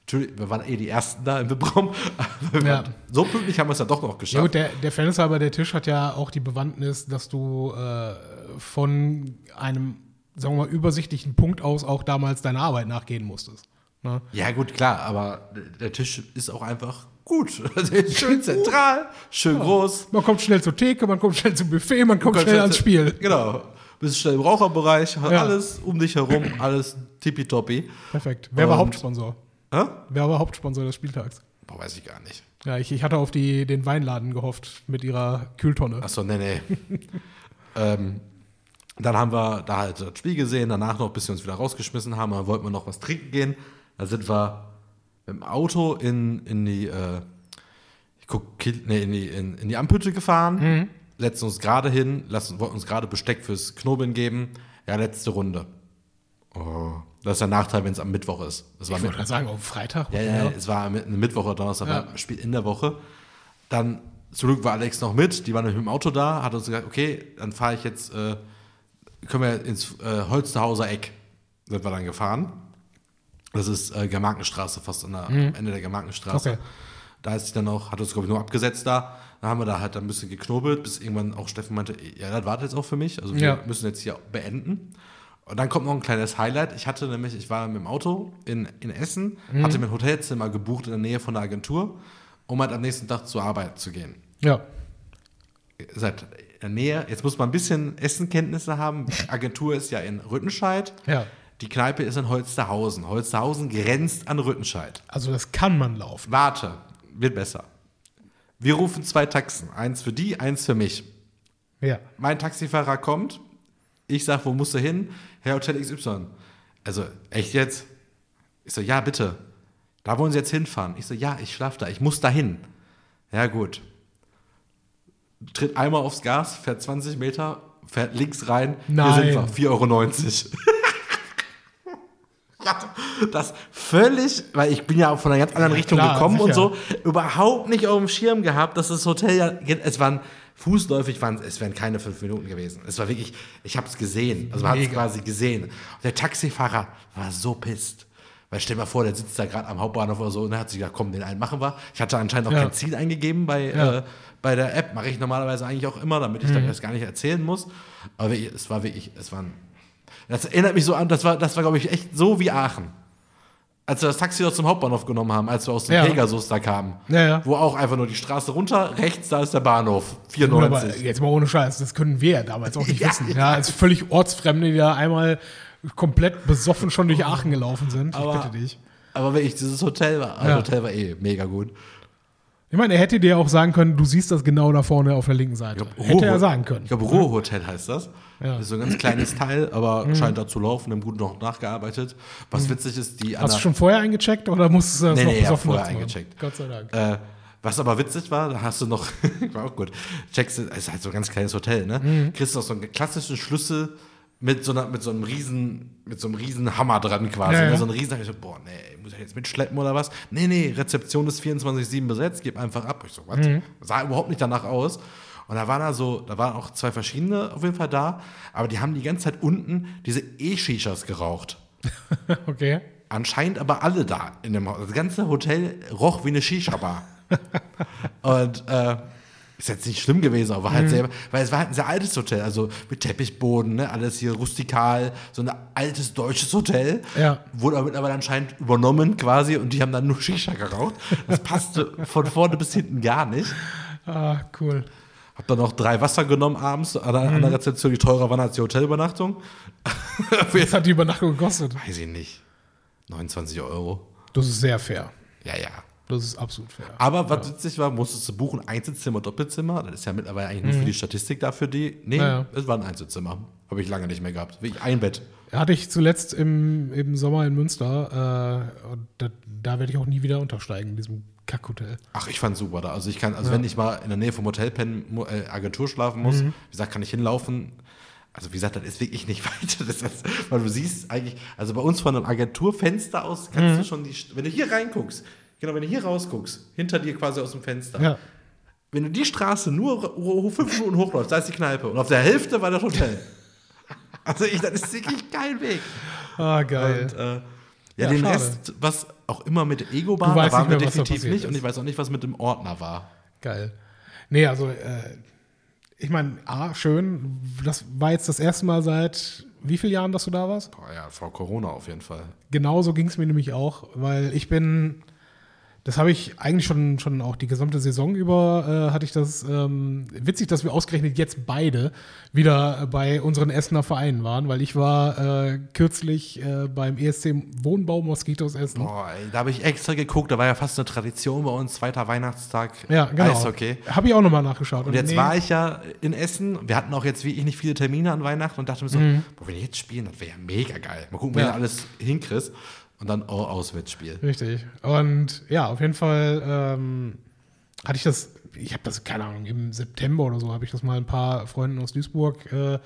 Natürlich, wir waren eh die Ersten da im [LAUGHS] aber wir Ja. So pünktlich haben wir es ja doch noch Ja geschafft. gut, der, der Fairness halber, der Tisch hat ja auch die Bewandtnis, dass du äh, von einem, sagen wir mal, übersichtlichen Punkt aus auch damals deiner Arbeit nachgehen musstest. Ne? Ja, gut, klar, aber der Tisch ist auch einfach gut. [LAUGHS] Schön zentral, schön groß. Man kommt schnell zur Theke, man kommt schnell zum Buffet, man kommt schnell ans Spiel. Genau. Bist schnell im Raucherbereich, hat Ja. alles um dich herum, alles tippitoppi. Perfekt. Wer war Und- Hauptsponsor? Hä? Wer war Hauptsponsor des Spieltags? Boah, weiß ich gar nicht. Ja, ich, ich hatte auf die, den Weinladen gehofft mit ihrer Kühltonne. Achso, nee, nee. [LAUGHS] ähm, dann haben wir da halt das Spiel gesehen, danach noch, bis wir uns wieder rausgeschmissen haben, dann wollten wir noch was trinken gehen. Da sind wir mit dem Auto in, in die, äh, ich guck, nee, in die, in, in die Amphütte gefahren, setzen uns gerade hin, lassen, wollten uns gerade Besteck fürs Knobeln geben. Ja, letzte Runde. Oh, das ist der Nachteil, wenn es am Mittwoch ist. Das war Ich wollte gerade sagen, auf Freitag. ja, ja, es war am Mittwoch oder Donnerstag, Ja. Spiel in der Woche. Dann zum Glück war Alex noch mit, die waren mit dem Auto da, hat uns gesagt, okay, dann fahre ich jetzt, äh, können wir ins äh, Holsterhauser Eck, sind wir dann gefahren. Das ist äh, Germankenstraße, fast an der, am Ende der Germankenstraße. Okay. Da ist sie dann auch, hat uns, glaube ich, nur abgesetzt da. Da haben wir da halt ein bisschen geknobelt, bis irgendwann auch Steffen meinte, ja, das wartet jetzt auch für mich. Also wir Ja. müssen jetzt hier beenden. Und dann kommt noch ein kleines Highlight. Ich hatte nämlich, ich war mit dem Auto in, in Essen, hatte mir ein Hotelzimmer gebucht in der Nähe von der Agentur, um halt am nächsten Tag zur Arbeit zu gehen. Ja. Seit der Nähe, jetzt muss man ein bisschen Essenkenntnisse haben. Die Agentur ist ja in Rüttenscheid. Ja. Die Kneipe ist in Holsterhausen. Holsterhausen grenzt an Rüttenscheid. Also das kann man laufen. Warte, wird besser. Wir rufen zwei Taxen. Eins für die, eins für mich. Ja. Mein Taxifahrer kommt. Ich sag, wo musst du hin? Herr Hotel XY. Also, echt jetzt? Ich so, ja, bitte. Da wollen Sie jetzt hinfahren. Ich so, ja, ich schlaf da. Ich muss da hin. Ja, gut. Tritt einmal aufs Gas, fährt 20 Meter, fährt links rein. Nein. Hier sind wir. 4,90 Euro. Das völlig, weil ich bin ja auch von einer ganz anderen Richtung klar, gekommen und sicher. so, überhaupt nicht auf dem Schirm gehabt, dass das Hotel ja, es waren fußläufig, waren, es wären keine fünf Minuten gewesen. Es war wirklich, ich habe es gesehen, also man hat es quasi gesehen. Und der Taxifahrer war so pisst. Weil stell dir mal vor, der sitzt da gerade am Hauptbahnhof oder so und er hat sich gedacht, komm, den einen machen wir. Ich hatte anscheinend auch Ja. kein Ziel eingegeben bei, Ja. Mhm. äh, bei der App. Mache ich normalerweise eigentlich auch immer, damit ich dann das gar nicht erzählen muss. Aber es war wirklich, es waren. Das erinnert mich so an, das war, das war, glaube ich, echt so wie Aachen. Als wir das Taxi dort zum Hauptbahnhof genommen haben, als wir aus dem Ja. Pegasus da kamen. Ja, ja. Wo auch einfach nur die Straße runter, rechts, da ist der Bahnhof. Aber 94. jetzt mal ohne Scheiß, das können wir ja damals auch nicht [LAUGHS] wissen. Ja, als völlig Ortsfremde, die da einmal komplett besoffen schon durch Aachen gelaufen sind. Aber- ich bitte dich. Aber wirklich, dieses Hotel war, Ja. Hotel war eh mega gut. Ich meine, er hätte dir auch sagen können, du siehst das genau da vorne auf der linken Seite. hätte er sagen können. Ich glaube, Ruhehotel heißt das. Ja. Mhm. Das ist so ein ganz kleines [CLEARS THROAT] Teil, aber scheint da zu laufen, haben gut noch nachgearbeitet. Was witzig ist, die an Hast du schon vorher eingecheckt oder musstest du das Nee, noch nee, ich hab besoffen vorher eingecheckt. Gott sei Dank. Äh, was aber witzig war, da hast du noch, [LAUGHS] war auch gut, checkst ist halt so ein ganz kleines Hotel, ne? Mhm. Kriegst du noch so einen klassischen Schlüssel mit so, einer, mit so einem riesen, mit so einem riesen Hammer dran quasi. Ja, ne? ja. So ein riesen, ich so, boah, nee, muss ich jetzt mitschleppen oder was? Nee, nee, Rezeption ist 24-7 besetzt, gib einfach ab. Ich so, was? Mhm. Sah überhaupt nicht danach aus. Und da waren da so, da waren auch zwei verschiedene auf jeden Fall da, aber die haben die ganze Zeit unten diese E-Shishas geraucht. [LAUGHS] Okay. Anscheinend aber alle da in dem Haus. Das ganze Hotel roch wie eine Shisha-Bar. [LAUGHS] und äh, ist jetzt nicht schlimm gewesen, aber war Mhm. halt selber, weil es war halt ein sehr altes Hotel, also mit Teppichboden, ne, alles hier rustikal, so ein altes deutsches Hotel. Ja. Wurde aber mittlerweile anscheinend übernommen quasi und die haben dann nur Shisha geraucht. Das passte von vorne bis hinten gar nicht. Ah, cool. Hab dann noch drei Wasser genommen abends an der, Mhm. an der Rezeption, die teurer waren als die Hotelübernachtung. [LAUGHS] Was hat die Übernachtung gekostet? Weiß ich nicht. 29 Euro. Das ist sehr fair. Ja, ja. Das ist absolut fair. Aber was witzig war, musstest du buchen, Einzelzimmer, Doppelzimmer. Das ist ja mittlerweile eigentlich nur für die Statistik da für die. Nee, Ja, ja. es war ein Einzelzimmer. Habe ich lange nicht mehr gehabt. Ein Bett. Hatte ich zuletzt im, im Sommer in Münster. Äh, da, da werde ich auch nie wieder untersteigen, in diesem Kackhotel. Ach, ich fand super da. Also ich kann, also wenn ich mal in der Nähe vom Hotel pennen, äh, Agentur schlafen muss, wie gesagt, kann ich hinlaufen. Also wie gesagt, das ist wirklich nicht [LAUGHS] weiter. Das ist, weil du siehst eigentlich, also bei uns von einem Agenturfenster aus kannst du schon die, wenn du hier reinguckst, genau, wenn du hier rausguckst, hinter dir quasi aus dem Fenster, Ja. wenn du die Straße nur fünf Minuten hochläufst, da ist die Kneipe und auf der Hälfte war das Hotel. [LAUGHS] Also ich, das ist wirklich kein Weg. Ah, geil. Und, äh, ja, Ja, den schade. Rest, was auch immer mit der Ego-Bar, Du da waren wir definitiv nicht und ich weiß auch nicht, was mit dem Ordner war. Geil. Nee, also, äh, ich meine, A, schön. Das war jetzt das erste Mal seit wie vielen Jahren, dass du da warst? Boah, ja, vor Corona auf jeden Fall. Genauso ging es mir nämlich auch, weil ich bin, das habe ich eigentlich schon, schon auch die gesamte Saison über, äh, hatte ich das, ähm, witzig, dass wir ausgerechnet jetzt beide wieder bei unseren Essener Vereinen waren, weil ich war äh, kürzlich äh, beim ESC Wohnbau Moskitos Essen. Boah, ey, da habe ich extra geguckt, da war ja fast eine Tradition bei uns, zweiter Weihnachtstag, Ja, genau. Eishockey. Habe ich auch nochmal nachgeschaut. Und jetzt war ich ja in Essen, wir hatten auch jetzt wirklich nicht viele Termine an Weihnachten und dachte mir so, boah, wenn wir jetzt spielen, das wäre ja mega geil. Mal gucken, Mhm. Ja. da alles hinkriegst. Und dann oh, Auswärtsspiel. Richtig. Und ja, auf jeden Fall ähm, hatte ich das, ich habe das, keine Ahnung, im September oder so, habe ich das mal ein paar Freunden aus Duisburg äh,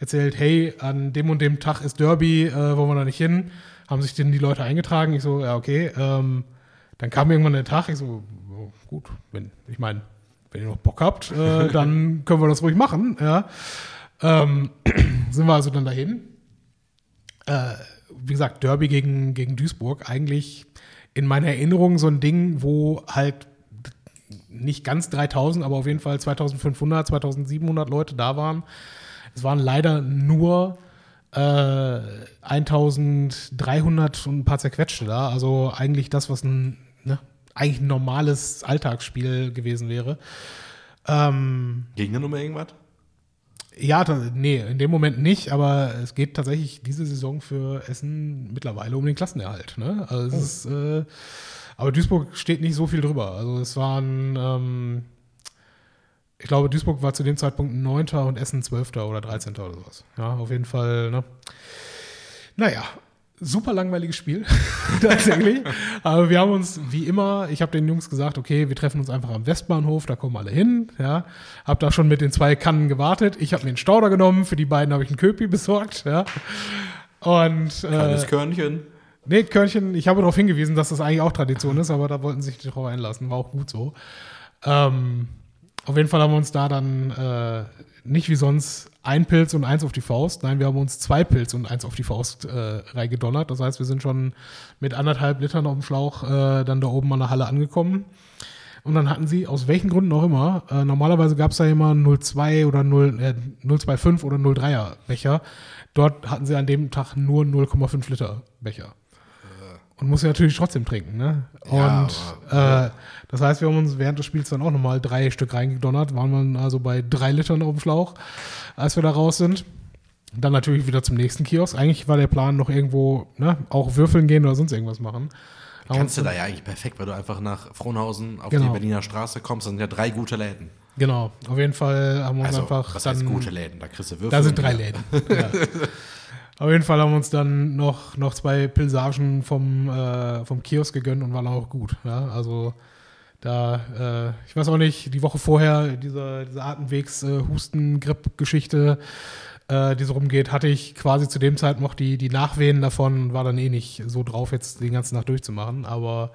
erzählt, hey, an dem und dem Tag ist Derby, äh, wollen wir da nicht hin? Haben sich denn die Leute eingetragen? Ich so, ja, okay. Ähm, dann kam irgendwann der Tag, ich so, oh, gut, wenn, ich meine, wenn ihr noch Bock habt, äh, [LAUGHS] dann können wir das ruhig machen, ja. Ähm, [CLEARS THROAT] sind wir also dann dahin. Äh, wie gesagt, Derby gegen, gegen Duisburg, eigentlich in meiner Erinnerung so ein Ding, wo halt nicht ganz 3000, aber auf jeden Fall 2500, 2700 Leute da waren. Es waren leider nur äh, 1300 und ein paar zerquetschte da. Also eigentlich das, was ein, ne, eigentlich ein normales Alltagsspiel gewesen wäre. Ähm, Gegner Nummer irgendwas? Ja, nee, in dem Moment nicht, aber es geht tatsächlich diese Saison für Essen mittlerweile um den Klassenerhalt. Ne? Also es ist, äh, aber Duisburg steht nicht so viel drüber. Also es waren, ähm, ich glaube, Duisburg war zu dem Zeitpunkt 9. und Essen 12. oder 13. oder sowas. Ja, auf jeden Fall, ne? Naja, super langweiliges Spiel, [LAUGHS] tatsächlich. Aber wir haben uns, wie immer, ich habe den Jungs gesagt, okay, wir treffen uns einfach am Westbahnhof, da kommen alle hin. Ja, hab da schon mit den zwei Kannen gewartet. Ich habe mir einen Stauder genommen, für die beiden habe ich einen Köpi besorgt. Ja. Und äh, Kleines Körnchen. Nee, Körnchen, ich habe darauf hingewiesen, dass das eigentlich auch Tradition ist, aber da wollten sie sich nicht drauf einlassen. War auch gut so. Ähm, auf jeden Fall haben wir uns da dann äh, nicht wie sonst ein Pilz und eins auf die Faust. Nein, wir haben uns zwei Pilz und eins auf die Faust äh, reingedonnert. Das heißt, wir sind schon mit anderthalb Litern auf dem Schlauch äh, dann da oben an der Halle angekommen. Und dann hatten sie, aus welchen Gründen auch immer, äh, normalerweise gab es da immer 0,2 oder 0, äh, 0,25 oder 0,3er Becher. Dort hatten sie an dem Tag nur 0,5 Liter Becher. Und muss ja natürlich trotzdem trinken, ne? Ja, Und äh, das heißt, wir haben uns während des Spiels dann auch nochmal drei Stück reingedonnert, waren wir also bei drei Litern auf dem Schlauch, als wir da raus sind. Dann natürlich wieder zum nächsten Kiosk. Eigentlich war der Plan noch irgendwo, ne, auch würfeln gehen oder sonst irgendwas machen. Haben Kannst du da ja eigentlich perfekt, weil du einfach nach Frohnhausen auf Genau. die Berliner Straße kommst. Da sind ja drei gute Läden. Genau, auf jeden Fall haben wir uns Also, einfach was dann. heißt gute Läden? Da kriegst du Würfel. Da sind und drei. Läden. [LAUGHS] ja. Auf jeden Fall haben wir uns dann noch, noch zwei Pilsagen vom, äh, vom Kiosk gegönnt und waren auch gut. Ja? Also da, äh, ich weiß auch nicht, die Woche vorher, diese, diese Atemwegs-Husten-Grip-Geschichte, äh, die so rumgeht, hatte ich quasi zu dem Zeit noch die, die Nachwehen davon und war dann eh nicht so drauf, jetzt die ganze Nacht durchzumachen. Aber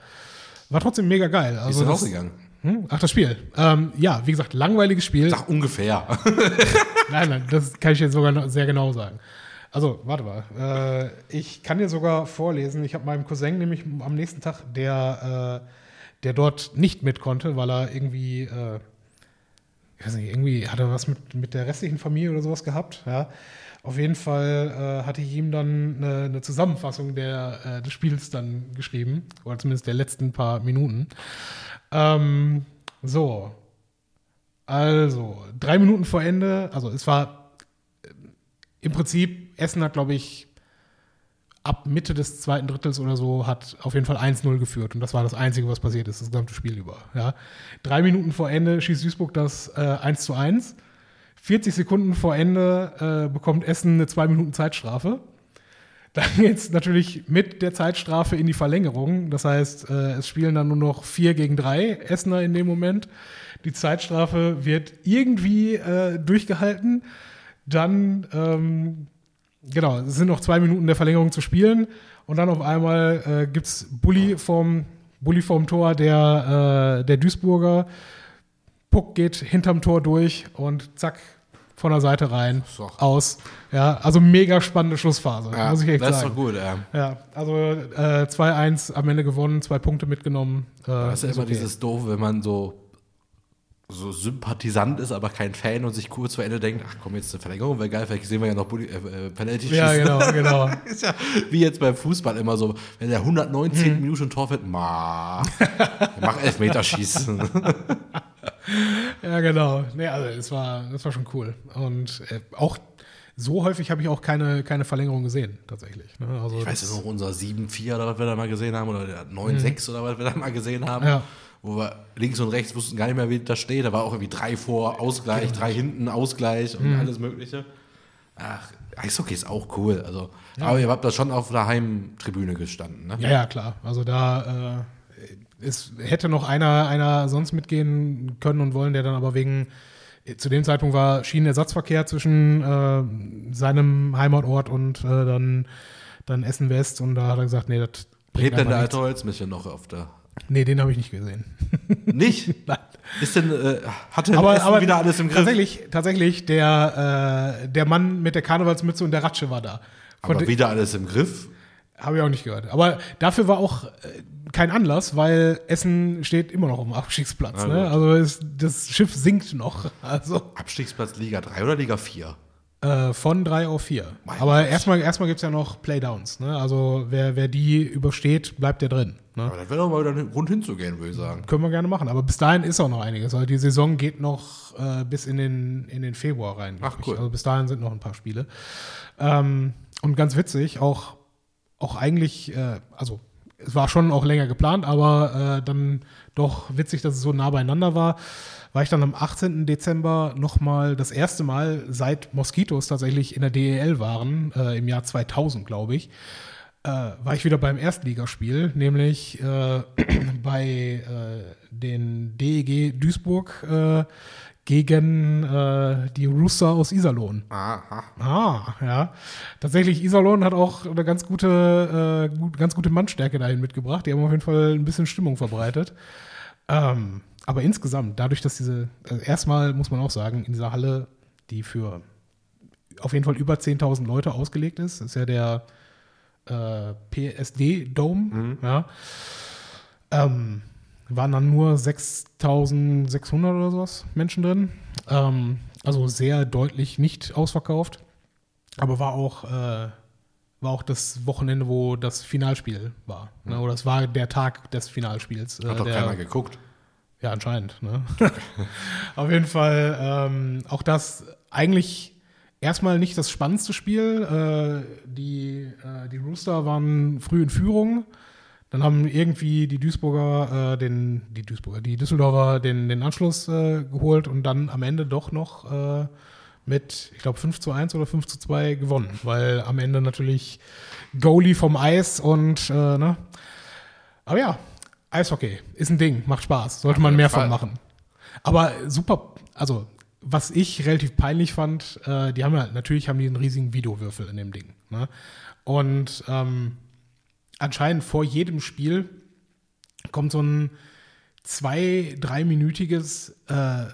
war trotzdem mega geil. Wie ist Also das- rausgegangen? Hm? Ach, das Spiel. Ähm, ja, wie gesagt, langweiliges Spiel. Sag ungefähr. [LAUGHS] Nein, nein, das kann ich jetzt sogar noch sehr genau sagen. Also, warte mal. Äh, ich kann dir sogar vorlesen. Ich habe meinem Cousin nämlich am nächsten Tag, der, äh, der dort nicht mit konnte, weil er irgendwie, äh, ich weiß nicht, irgendwie hat er was mit, mit der restlichen Familie oder sowas gehabt. Ja. Auf jeden Fall äh, hatte ich ihm dann eine, eine Zusammenfassung der, äh, des Spiels dann geschrieben, oder zumindest der letzten paar Minuten. Ähm, so, also, drei Minuten vor Ende, also es war äh, im Prinzip, Essen hat, glaube ich, ab Mitte des zweiten Drittels oder so, hat auf jeden Fall 1-0 geführt. Und das war das Einzige, was passiert ist, das gesamte Spiel über. Ja. Drei Minuten vor Ende schießt Duisburg das äh, 1 zu 1. 40 Sekunden vor Ende äh, bekommt Essen eine 2 Minuten Zeitstrafe. Dann geht's natürlich mit der Zeitstrafe in die Verlängerung. Das heißt, äh, es spielen dann nur noch 4 gegen 3 Essener in dem Moment. Die Zeitstrafe wird irgendwie äh, durchgehalten. Dann, ähm, genau, es sind noch zwei Minuten der Verlängerung zu spielen. Und dann auf einmal äh, gibt's Bulli vom, Bulli vom Tor der, äh, der Duisburger. Puck geht hinterm Tor durch und zack, von der Seite rein, So. aus. Ja, also mega spannende Schlussphase, Ja, muss ich echt das ist sagen. doch gut, ja. Ja, also äh, 2-1 am Ende gewonnen, zwei Punkte mitgenommen. Äh, Das ist ja immer okay. dieses Doofe, wenn man so, so Sympathisant ist, aber kein Fan und sich kurz vor Ende denkt, ach komm, jetzt eine Verlängerung, wäre geil, vielleicht sehen wir ja noch Bulli, äh, äh, Penalty Ja, genau, genau. [LAUGHS] ist ja wie jetzt beim Fußball immer so, wenn der 119. Hm. Minute ein Tor fällt, ma, mach Elfmeter schießen. [LAUGHS] Ja, genau. Nee, also es war, das war schon cool. Und äh, auch so häufig habe ich auch keine, keine Verlängerung gesehen, tatsächlich. Ne? Also Ich weiß ja noch, unser 7-4 oder was wir da mal gesehen haben, oder der 9-6 oder was wir da mal gesehen haben, Ja. Wo wir links und rechts wussten gar nicht mehr, wie da steht. Da war auch irgendwie drei vor, Ausgleich, drei hinten, Ausgleich und alles Mögliche. Ach, Eishockey ist auch cool. Also, Aber ihr habt da schon auf der Heimtribüne gestanden, ne? Ja, ja, klar. Also da äh, es hätte noch einer, einer sonst mitgehen können und wollen, der dann aber wegen, zu dem Zeitpunkt war Schienenersatzverkehr zwischen äh, seinem Heimatort und äh, dann, dann Essen West und da hat er gesagt, nee, das Lebt denn der alte Holzmichel noch auf der. Nee, den habe ich nicht gesehen. [LAUGHS] Nicht? Nein. Ist denn, äh, hat denn Aber, aber wieder alles im Griff? tatsächlich, tatsächlich der, äh, der Mann mit der Karnevalsmütze und der Ratsche war da. Von Aber de- wieder alles im Griff? Habe ich auch nicht gehört. Aber dafür war auch äh, kein Anlass, weil Essen steht immer noch am Abstiegsplatz. Na Ne? Also es, das Schiff sinkt noch. [LAUGHS] Also Abstiegsplatz Liga 3 oder Liga 4? äh, von drei auf vier. Mein Aber Gott. erstmal, erstmal gibt es ja noch Playdowns. Ne? Also wer, wer die übersteht, bleibt ja drin. Ne? Aber das wäre doch mal wieder ein Grund hinzugehen, würde ich sagen. Können wir gerne machen. Aber bis dahin ist auch noch einiges. Also die Saison geht noch äh, bis in den, in den Februar rein. Ach, ich. cool. Also bis dahin sind noch ein paar Spiele. Ähm, und ganz witzig, auch, auch eigentlich, äh, also es war schon auch länger geplant, aber äh, dann doch witzig, dass es so nah beieinander war, war ich dann am 18. Dezember nochmal das erste Mal seit Moskitos tatsächlich in der DEL waren, äh, im Jahr 2000, glaube ich, äh, war ich wieder beim Erstligaspiel, nämlich äh, [CLEARS THROAT] bei äh, den DEG Duisburg äh, gegen äh, die Rooster aus Iserlohn. Aha. Ah, ja. Tatsächlich, Iserlohn hat auch eine ganz gute, äh, gut, ganz gute Mannstärke dahin mitgebracht. Die haben auf jeden Fall ein bisschen Stimmung verbreitet. Ähm, aber insgesamt, dadurch, dass diese, also erstmal muss man auch sagen, in dieser Halle, die für auf jeden Fall über 10.000 Leute ausgelegt ist, ist ja der äh, PSD-Dome, ja, ähm, waren dann nur 6.600 oder sowas Menschen drin. Ähm, also sehr deutlich nicht ausverkauft. Aber war auch, äh, war auch das Wochenende, wo das Finalspiel war. Ne? Oder es war der Tag des Finalspiels. äh, Hat doch der, keiner geguckt. ja, anscheinend. Ne? [LAUGHS] Auf jeden Fall ähm, auch das eigentlich erstmal nicht das spannendste Spiel. Äh, die, äh, die Rooster waren früh in Führung. Dann haben irgendwie die Duisburger, äh, den, die Duisburger, die Düsseldorfer den, den Anschluss äh, geholt und dann am Ende doch noch äh, mit, ich glaube, 5 zu 1 oder 5 zu 2 gewonnen, weil am Ende natürlich Goalie vom Eis und, äh, ne? Aber ja, Eishockey ist ein Ding, macht Spaß, sollte man jeden mehr Fall. von machen. Aber super, also was ich relativ peinlich fand, äh, die haben ja, natürlich haben die einen riesigen Videowürfel in dem Ding. Ne? Und ähm, anscheinend vor jedem Spiel kommt so ein zwei-, dreiminütiges äh,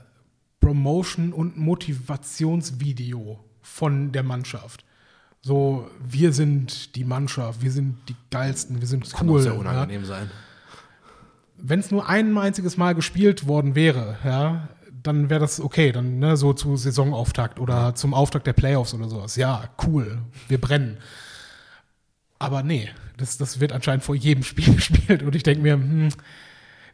Promotion- und Motivationsvideo von der Mannschaft. So, wir sind die Mannschaft, wir sind die geilsten, wir sind Kann auch cool. sehr ja? unangenehm sein. wenn es nur ein einziges Mal gespielt worden wäre, ja, dann wäre das okay, dann ne, so zu Saisonauftakt oder zum Auftakt der Playoffs oder sowas. Ja, cool, wir brennen. Aber nee, das, das wird anscheinend vor jedem [LAUGHS] Spiel gespielt und ich denke mir, hm,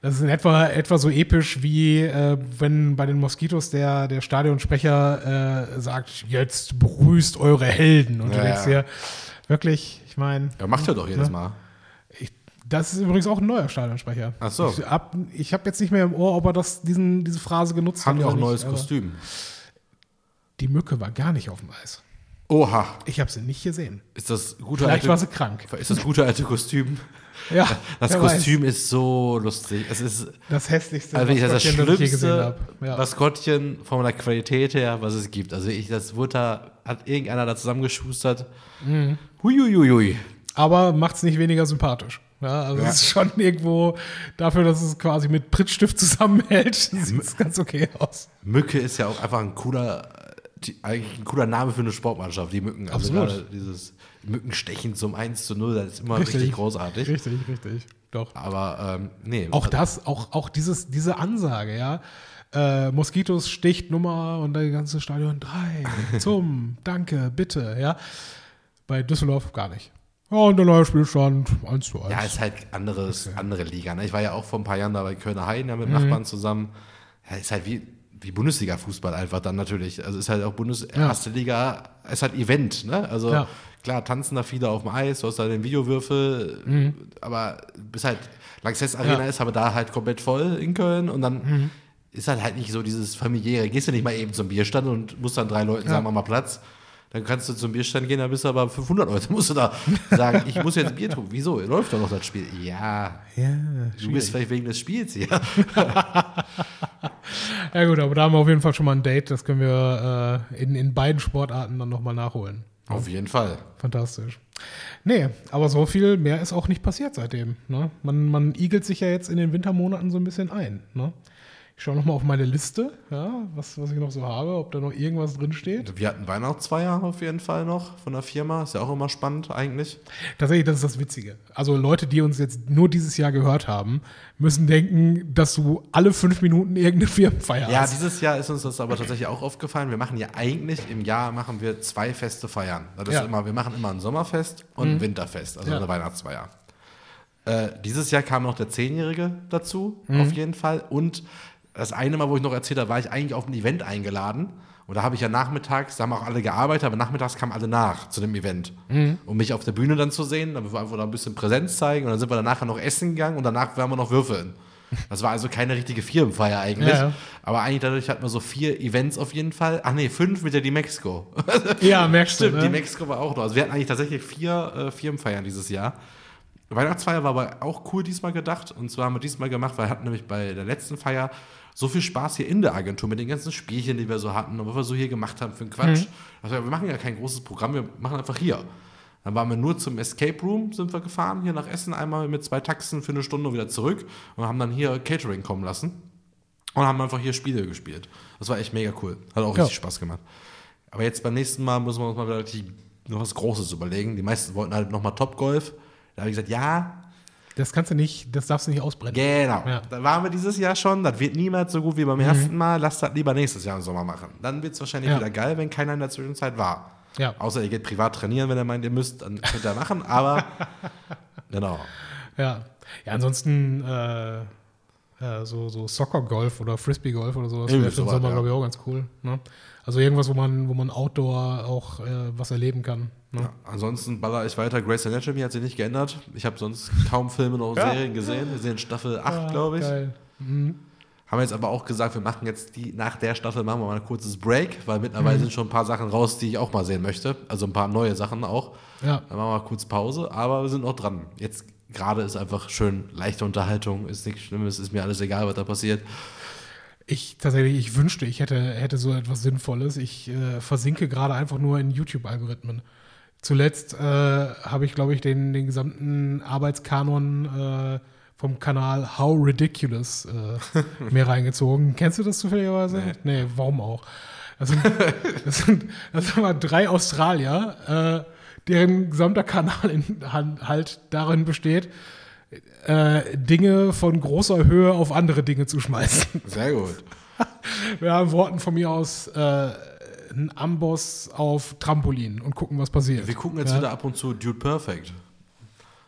das ist in etwa, etwa so episch wie äh, wenn bei den Moskitos der, der Stadionsprecher äh, sagt, jetzt begrüßt eure Helden. Und du Ja, denkst ja. dir, wirklich, ich meine, Ja, macht er doch jedes Ne? Mal. Ich, das ist übrigens auch ein neuer Stadionsprecher. Ach so. Ich habe ich hab jetzt nicht mehr im Ohr, ob er das, diesen, diese Phrase genutzt Haben die hat. auch ein neues nicht, Kostüm? Die Mücke war gar nicht auf dem Eis. Oha. Ich habe sie nicht gesehen. Ist das gute Vielleicht war alte, sie krank. [LAUGHS] ist das gute alte Kostüm? Ja, Das Kostüm ist so lustig. Es ist Weiß. Das hässlichste, also wirklich das, Maskottchen, ich je gesehen schlimmste habe. Ja. Maskottchen von der Qualität her, was es gibt. Also ich, das wurde da, hat irgendeiner da zusammengeschustert. Mhm. Huiuiui. Aber macht es nicht weniger sympathisch. Ja, also Ja. es ist schon irgendwo dafür, dass es quasi mit Prittstift zusammenhält, [LAUGHS] sieht es ganz okay aus. Mücke ist ja auch einfach ein cooler, eigentlich ein cooler Name für eine Sportmannschaft, die Mücken. Also Absolut. dieses Mückenstechen zum 1 zu 0, das ist immer richtig, großartig. Richtig, richtig. Doch. Aber ähm, nee. Auch also, das, auch, auch dieses, diese Ansage, ja. Äh, Moskitos sticht Nummer und das ganze Stadion drei [LAUGHS] zum, danke, bitte, ja. Bei Düsseldorf gar nicht. Ja, und der neue Spielstand 1 zu 1. Ja, ist halt anderes, andere Liga. Ne? Ich war ja auch vor ein paar Jahren da bei Kölner Heiden ja Mhm. mit Nachbarn zusammen. Ja, ist halt wie, wie Bundesliga-Fußball einfach dann natürlich. Also ist halt auch Bundes Ja. erste Liga, ist halt Event. Ne? Also Ja. klar, tanzen da viele auf dem Eis, du hast da den Videowürfel, aber bis halt Lanxess Arena Mhm. Ist aber da halt komplett voll in Köln und dann Mhm. ist halt halt nicht so dieses familiäre. Gehst du nicht mal eben zum Bierstand und musst dann drei Leuten sagen, mach mal Platz. Dann kannst du zum Bierstand gehen, dann bist du aber 500 Leute, [LAUGHS] musst du da sagen, ich muss jetzt Bier tun. Wieso? Läuft doch noch das Spiel. Ja, ja, du bist vielleicht wegen des Spiels hier. [LAUGHS] ja, gut, aber da haben wir auf jeden Fall schon mal ein Date. Das können wir äh, in, in beiden Sportarten dann nochmal nachholen. Auf jeden Fall. Fantastisch. Nee, aber so viel mehr ist auch nicht passiert seitdem. Ne? Man, man igelt sich ja jetzt in den Wintermonaten so ein bisschen ein. Ne? Ich schaue nochmal auf meine Liste, ja, was, was ich noch so habe, ob da noch irgendwas drin steht. Wir hatten Weihnachtsfeier auf jeden Fall noch von der Firma. Ist ja auch immer spannend eigentlich. Tatsächlich, das ist das Witzige. Also Leute, die uns jetzt nur dieses Jahr gehört haben, müssen denken, dass du alle fünf Minuten irgendeine Firmenfeier Ja, hast. dieses Jahr ist uns das aber tatsächlich auch aufgefallen. Wir machen ja eigentlich im Jahr machen wir zwei Feste feiern. Das ist Ja. Mhm. immer, wir machen immer ein Sommerfest und ein Winterfest, also Ja. eine Weihnachtsfeier. Äh, dieses Jahr kam noch der Zehnjährige dazu, Mhm. auf jeden Fall. Und das eine Mal, wo ich noch erzählt habe, war ich eigentlich auf ein Event eingeladen. Und da habe ich ja nachmittags, da haben auch alle gearbeitet, aber nachmittags kamen alle nach zu dem Event. Mhm. Um mich auf der Bühne dann zu sehen, damit wir einfach da ein bisschen Präsenz zeigen. Und dann sind wir dann nachher noch essen gegangen und danach werden wir noch würfeln. Das war also keine richtige Firmenfeier eigentlich. Ja, ja. Aber eigentlich dadurch hatten wir so vier Events auf jeden Fall. Ach nee, fünf mit der Die Mexico. [LAUGHS] Ja, merkst du. Stimmt, die Ne? Mexico war auch noch. Also wir hatten eigentlich tatsächlich vier äh, Firmenfeiern dieses Jahr. Weihnachtsfeier war aber auch cool diesmal gedacht. Und zwar haben wir diesmal gemacht, weil wir hatten nämlich bei der letzten Feier so viel Spaß hier in der Agentur mit den ganzen Spielchen, die wir so hatten und was wir so hier gemacht haben für einen Quatsch. Also wir machen ja kein großes Programm, wir machen einfach hier. Dann waren wir nur zum Escape Room, sind wir gefahren, hier nach Essen, einmal mit zwei Taxen für eine Stunde wieder zurück und haben dann hier Catering kommen lassen und haben einfach hier Spiele gespielt. Das war echt mega cool. Hat auch Ja. richtig Spaß gemacht. Aber jetzt beim nächsten Mal müssen wir uns mal wieder noch was Großes überlegen. Die meisten wollten halt nochmal Topgolf. Da habe ich gesagt, ja, Das kannst du nicht, das darfst du nicht ausbrennen. genau. Ja. Da waren wir dieses Jahr schon. Das wird niemals so gut wie beim ersten Mal. Lasst das lieber nächstes Jahr im Sommer machen. Dann wird es wahrscheinlich Ja. wieder geil, wenn keiner in der Zwischenzeit war. Ja. Außer ihr geht privat trainieren, wenn ihr meint, ihr müsst, dann könnt ihr machen. Aber [LAUGHS] genau. Ja, ja ansonsten äh, äh, so, so Soccer-Golf oder Frisbee-Golf oder sowas wäre sowas, Sommer, ja. glaube ich, auch ganz cool. Ne? Also irgendwas, wo man, wo man Outdoor auch äh, was erleben kann. Ne? Ja, ansonsten baller ich weiter. Grace Anatomy hat sich nicht geändert. Ich habe sonst kaum Filme noch Ja. Serien gesehen. Wir sehen Staffel 8, Ah, glaube ich. Geil. Mhm. Haben jetzt aber auch gesagt, wir machen jetzt die, nach der Staffel machen wir mal ein kurzes Break, weil mittlerweile Mhm. sind schon ein paar Sachen raus, die ich auch mal sehen möchte. Also ein paar neue Sachen auch. Ja. Dann machen wir mal kurz Pause, aber wir sind noch dran. Jetzt gerade ist einfach schön leichte Unterhaltung, ist nichts Schlimmes, ist mir alles egal, was da passiert. Ich tatsächlich, ich wünschte, ich hätte, hätte so etwas Sinnvolles. Ich äh, versinke gerade einfach nur in YouTube-Algorithmen. Zuletzt äh, habe ich, glaube ich, den, den gesamten Arbeitskanon äh, vom Kanal How Ridiculous äh, [LAUGHS] mir reingezogen. Kennst du das zufälligerweise? Nee, warum auch? Das sind, [LAUGHS] das sind, das sind mal drei Australier, äh, deren gesamter Kanal in, halt darin besteht, äh, Dinge von großer Höhe auf andere Dinge zu schmeißen. Sehr gut. [LAUGHS] Wir haben Worten von mir aus äh, einen Amboss auf Trampolin und gucken, was passiert. Wir gucken jetzt ja, wieder ab und zu Dude Perfect.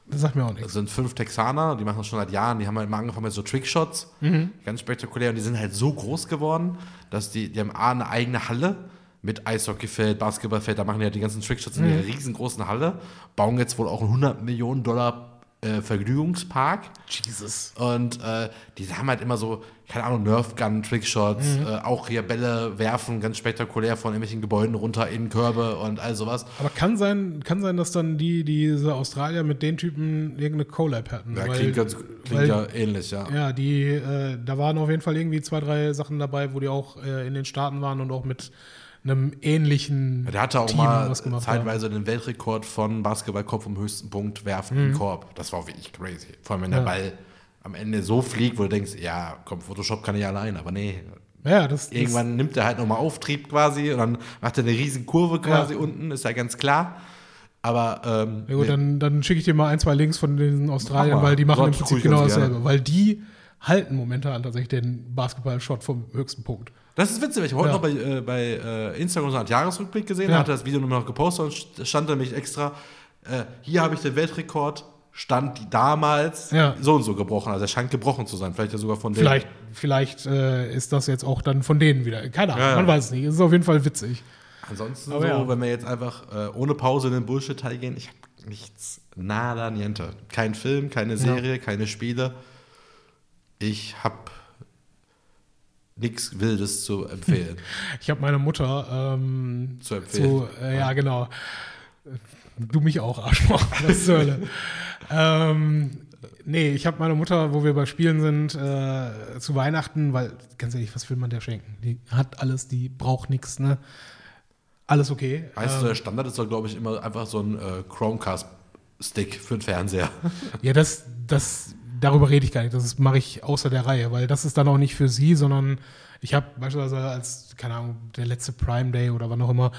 Das sagt mir auch Das nichts. sind fünf Texaner, die machen das schon seit Jahren. Die haben halt mal angefangen mit so Trickshots. Mhm. Ganz spektakulär. Und die sind halt so groß geworden, dass die, die haben A, eine eigene Halle mit Eishockeyfeld, Basketballfeld. Da machen die halt die ganzen Trickshots in Mhm. ihrer riesengroßen Halle. Bauen jetzt wohl auch einen 100 Millionen Dollar äh, Vergnügungspark. Jesus. Und äh, die haben halt immer so, keine Ahnung, Nerfgun, Trickshots, Mhm. äh, auch hier Bälle werfen, ganz spektakulär von irgendwelchen Gebäuden runter in Körbe und all sowas. Aber kann sein, kann sein, dass dann die, diese Australier mit den Typen irgendeine Collab hatten. Ja, weil- klingt, ganz, klingt weil- ja ähnlich, ja. Ja, die, äh, da waren auf jeden Fall irgendwie zwei, drei Sachen dabei, wo die auch äh, in den Staaten waren und auch mit einem ähnlichen Der hatte auch Team mal gemacht haben. zeitweise den Weltrekord von Basketballkopf vom höchsten Punkt werfen im Korb. Das war wirklich crazy. Vor allem, wenn der Mhm. Ja. Ball am Ende so fliegt, wo du denkst, ja, komm, Photoshop kann ich allein, aber nee. Ja, das, das Irgendwann nimmt er halt nochmal Auftrieb quasi und dann macht er eine riesen Kurve quasi Ja. unten, ist ja ganz klar. Aber ähm, Ja gut, nee. dann, dann schicke ich dir mal ein, zwei Links von den Australiern, weil die machen So, im das Prinzip genau gerne. dasselbe. Weil die halten momentan tatsächlich den Basketball-Shot vom höchsten Punkt. Das ist witzig, weil ich habe heute Ja. noch bei, äh, bei äh, Instagram so eine Art Jahresrückblick gesehen, Ja. da hatte das Video nur noch gepostet und st- stand nämlich extra, äh, hier habe ich den Weltrekord, stand die damals Ja. so und so gebrochen. Also er scheint gebrochen zu sein, vielleicht ja sogar von denen. Vielleicht, vielleicht äh, ist das jetzt auch dann von denen wieder. Keine Ahnung, man weiß es nicht. Es ist auf jeden Fall witzig. Ansonsten Aber so, wenn wir jetzt einfach äh, ohne Pause in den Bullshit-Teil gehen, ich habe nichts, nada, niente. Kein Film, keine Serie, keine Spiele. Ich habe nichts Wildes zu empfehlen. [LAUGHS] Ich habe meine Mutter ähm, Zu empfehlen. zu, äh, ja, genau. Du mich auch, Arschloch. [LAUGHS] Was zur Hölle. ähm, nee, ich habe meine Mutter, wo wir bei Spielen sind, äh, zu Weihnachten, weil, ganz ehrlich, was will man der schenken? Die hat alles, die braucht nichts, ne? Alles okay. Weißt Ähm, du, der Standard ist doch, glaube ich, immer einfach so ein äh, Chromecast-Stick für den Fernseher. [LAUGHS] Ja, das, das, darüber rede ich gar nicht. Das mache ich außer der Reihe, weil das ist dann auch nicht für sie, sondern ich habe beispielsweise als, keine Ahnung, der letzte Prime Day oder wann auch immer,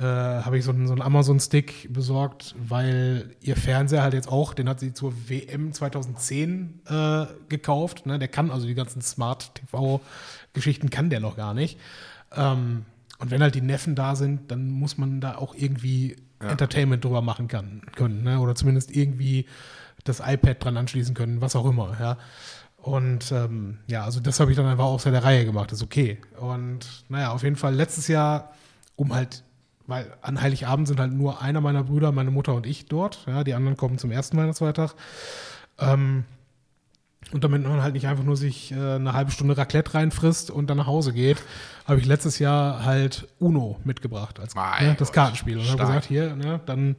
äh, habe ich so einen, so einen Amazon-Stick besorgt, weil ihr Fernseher halt jetzt auch, den hat sie zur WM 2010 äh, gekauft. Ne? Der kann also die ganzen Smart-TV-Geschichten kann der noch gar nicht. Ähm, und wenn halt die Neffen da sind, dann muss man da auch irgendwie Entertainment drüber machen kann, können. Ne? Oder zumindest irgendwie das iPad dran anschließen können, was auch immer, ja. Und ähm, ja, also das habe ich dann einfach außer der Reihe gemacht, ist okay. Und naja, auf jeden Fall letztes Jahr, um halt, weil an Heiligabend sind halt nur einer meiner Brüder, meine Mutter und ich dort, ja, die anderen kommen zum ersten Weihnachtsfeiertag. Ähm, und damit man halt nicht einfach nur sich äh, eine halbe Stunde Raclette reinfrisst und dann nach Hause geht, habe ich letztes Jahr halt Uno mitgebracht als ne, das Kartenspiel. Und habe gesagt, hier, ne, dann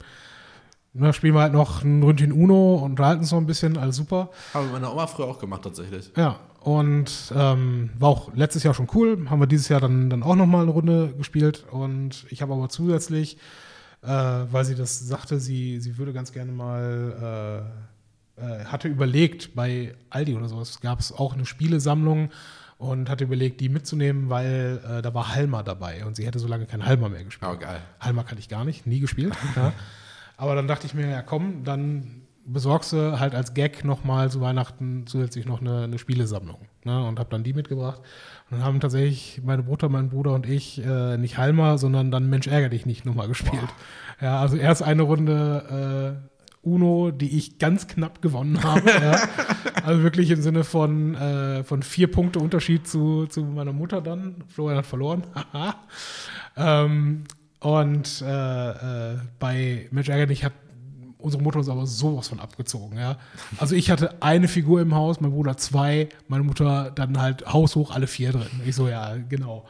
ne, spielen wir halt noch ein Ründchen Uno und unterhalten uns noch ein bisschen, alles super. Haben meine Oma früher auch gemacht, tatsächlich. Ja, und ähm, war auch letztes Jahr schon cool. Haben wir dieses Jahr dann, dann auch nochmal eine Runde gespielt. Und ich habe aber zusätzlich, äh, weil sie das sagte, sie, sie würde ganz gerne mal, äh, äh, hatte überlegt, bei Aldi oder sowas gab es auch eine Spielesammlung und hatte überlegt, die mitzunehmen, weil äh, da war Halma dabei und sie hätte so lange kein Halma mehr gespielt. Oh, geil. Halma kannte ich gar nicht, nie gespielt. ja. [LAUGHS] Aber dann dachte ich mir, ja komm, dann besorgst du halt als Gag nochmal zu Weihnachten zusätzlich noch eine, eine Spielesammlung. Ne? Und habe dann die mitgebracht. Und dann haben tatsächlich meine Mutter, mein Bruder und ich äh, nicht Halma, sondern dann Mensch ärger dich nicht nochmal gespielt. Ja, also erst eine Runde äh, Uno, die ich ganz knapp gewonnen habe. ja. Also wirklich im Sinne von, äh, von vier Punkte Unterschied zu, zu meiner Mutter dann. Florian hat verloren. [LAUGHS] Ähm, und äh, äh, bei Mensch ärger dich hat unsere Mutter uns aber sowas von abgezogen, ja. Also ich hatte eine Figur im Haus, mein Bruder zwei, meine Mutter dann halt haushoch alle vier drin. Ich so, ja, genau.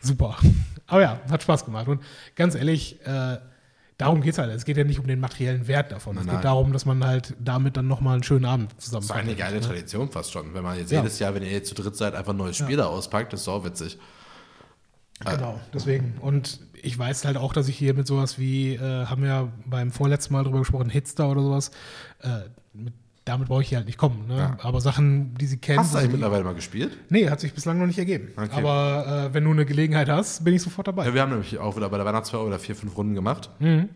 Super. Aber ja, hat Spaß gemacht. Und ganz ehrlich, äh, darum geht es halt. Es geht ja nicht um den materiellen Wert davon. es Nein, geht nein. darum, dass man halt damit dann nochmal einen schönen Abend zusammen Das ist eine geile ne? Tradition fast schon. Wenn man jetzt Ja. jedes Jahr, wenn ihr jetzt zu dritt seid, einfach ein neues Spiel da auspackt, ist auch witzig. Genau, deswegen. Und ich weiß halt auch, dass ich hier mit sowas wie, äh, haben wir ja beim vorletzten Mal drüber gesprochen, Hitster oder sowas, äh, mit, damit brauche ich hier halt nicht kommen. Ne? Ja. Aber Sachen, die sie kennen. Hast du eigentlich mittlerweile mal gespielt? Nee, hat sich bislang noch nicht ergeben. Okay. Aber äh, wenn du eine Gelegenheit hast, bin ich sofort dabei. Ja, wir haben nämlich auch wieder bei der Weihnachtsfeier wieder vier, fünf Runden gemacht. Mhm.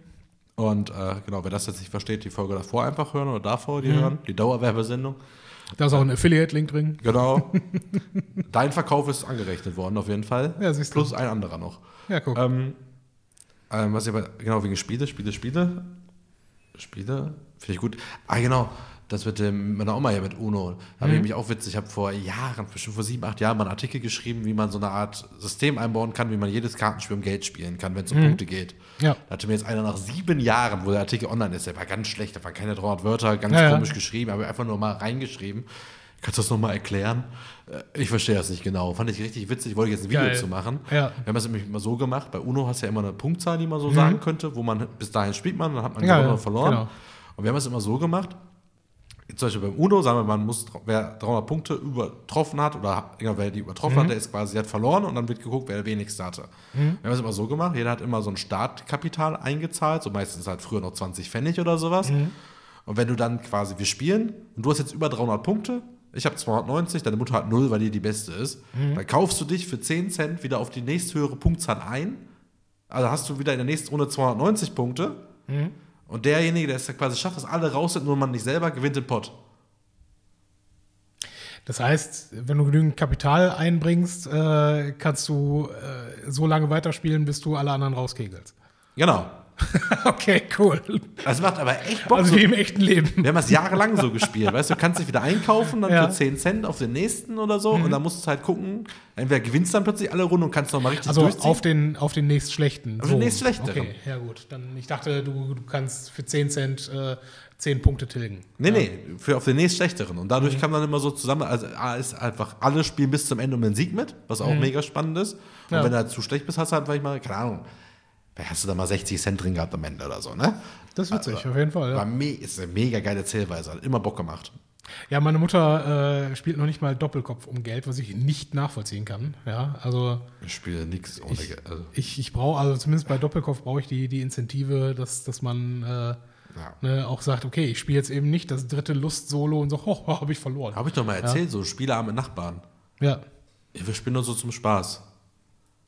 Und äh, genau, wer das jetzt nicht versteht, die Folge davor einfach hören oder davor Mhm. die hören. Die Dauerwerbesendung. Da ist auch ein Affiliate-Link drin. Genau. [LAUGHS] Dein Verkauf ist angerechnet worden, auf jeden Fall. Ja, siehst du. Plus ein anderer noch. Ja, guck. Ähm, ähm, was ich aber, genau, wegen Spiele, Spiele, Spiele. Spiele, finde ich gut. Ah, genau, das mit dem, meiner Oma hier mit Uno. Da habe ich mich auch witzig. Ich habe vor Jahren, bestimmt vor sieben, acht Jahren, mal einen Artikel geschrieben, wie man so eine Art System einbauen kann, wie man jedes Kartenspiel um Geld spielen kann, wenn es um Punkte geht. Ja. Da hatte mir jetzt einer nach sieben Jahren, wo der Artikel online ist, der war ganz schlecht, da waren keine 300 Wörter, ganz Ja, ja. komisch geschrieben, aber einfach nur mal reingeschrieben. Kannst du das nochmal erklären? Äh, Ich verstehe das nicht genau. Fand ich richtig witzig, wollte jetzt ein Video Geil. zu machen. Ja. Wir haben das nämlich immer so gemacht. Bei Uno hast du ja immer eine Punktzahl, die man so sagen könnte, wo man bis dahin spielt man, dann hat man Mhm. Ja, gewonnen ja, verloren. genau. Und wir haben es immer so gemacht. Zum Beispiel beim Uno, sagen wir, man muss, wer 300 Punkte übertroffen hat, oder genau, wer die übertroffen Mhm. hat, der ist quasi, der hat verloren und dann wird geguckt, wer der wenigste hatte. Mhm. Wir haben es immer so gemacht, jeder hat immer so ein Startkapital eingezahlt, so meistens halt früher noch 20 Pfennig oder sowas. Mhm. Und wenn du dann quasi, wir spielen und du hast jetzt über 300 Punkte, ich habe 290, deine Mutter hat 0, weil die die beste ist, Mhm. dann kaufst du dich für 10 Cent wieder auf die nächsthöhere Punktzahl ein. Also hast du wieder in der nächsten Runde 290 Punkte. Mhm. Und derjenige, der es quasi schafft, dass alle raus sind, nur man nicht selber, gewinnt den Pott. Das heißt, wenn du genügend Kapital einbringst, äh, kannst du äh, so lange weiterspielen, bis du alle anderen rauskegelst. Genau. [LAUGHS] okay, cool. Das macht aber echt Bock. Also so, wie im echten Leben. wir haben das jahrelang so gespielt. Weißt du, du kannst dich wieder einkaufen, dann Ja. Mhm. für 10 Cent auf den nächsten oder so. Und dann musst du halt gucken, entweder gewinnst dann plötzlich alle Runden und kannst noch mal richtig Also durchziehen. auf den, auf den nächstschlechten. Auf den nächstschlechteren. Okay, ja gut. Dann, ich dachte, du, du kannst für 10 Cent äh, 10 Punkte tilgen. Nee, nee, für auf den nächst schlechteren. Und dadurch kam dann immer so zusammen, also A ist einfach, alle spielen bis zum Ende um den Sieg mit, was auch mega spannend ist. Und Ja. wenn du halt zu schlecht bist, hast du halt manchmal, keine Ahnung, hast du da mal 60 Cent drin gehabt am Ende oder so, ne? Das ist witzig, auf jeden Fall. War Ja, me ist eine mega geile Zählweise, hat immer Bock gemacht. ja meine Mutter äh, spielt noch nicht mal Doppelkopf um Geld, was ich nicht nachvollziehen kann. Ja, also Ich spiele nichts ohne ich, Geld. Also, ich, ich brauche, also zumindest bei Doppelkopf brauche ich die, die Incentive, dass, dass man äh, ne, auch sagt, okay, ich spiele jetzt eben nicht das dritte Lust-Solo und so, [LAUGHS] oh, habe ich verloren. Habe ich doch mal erzählt, so spielerarme Nachbarn. Ja, Ja, wir spielen nur so zum Spaß.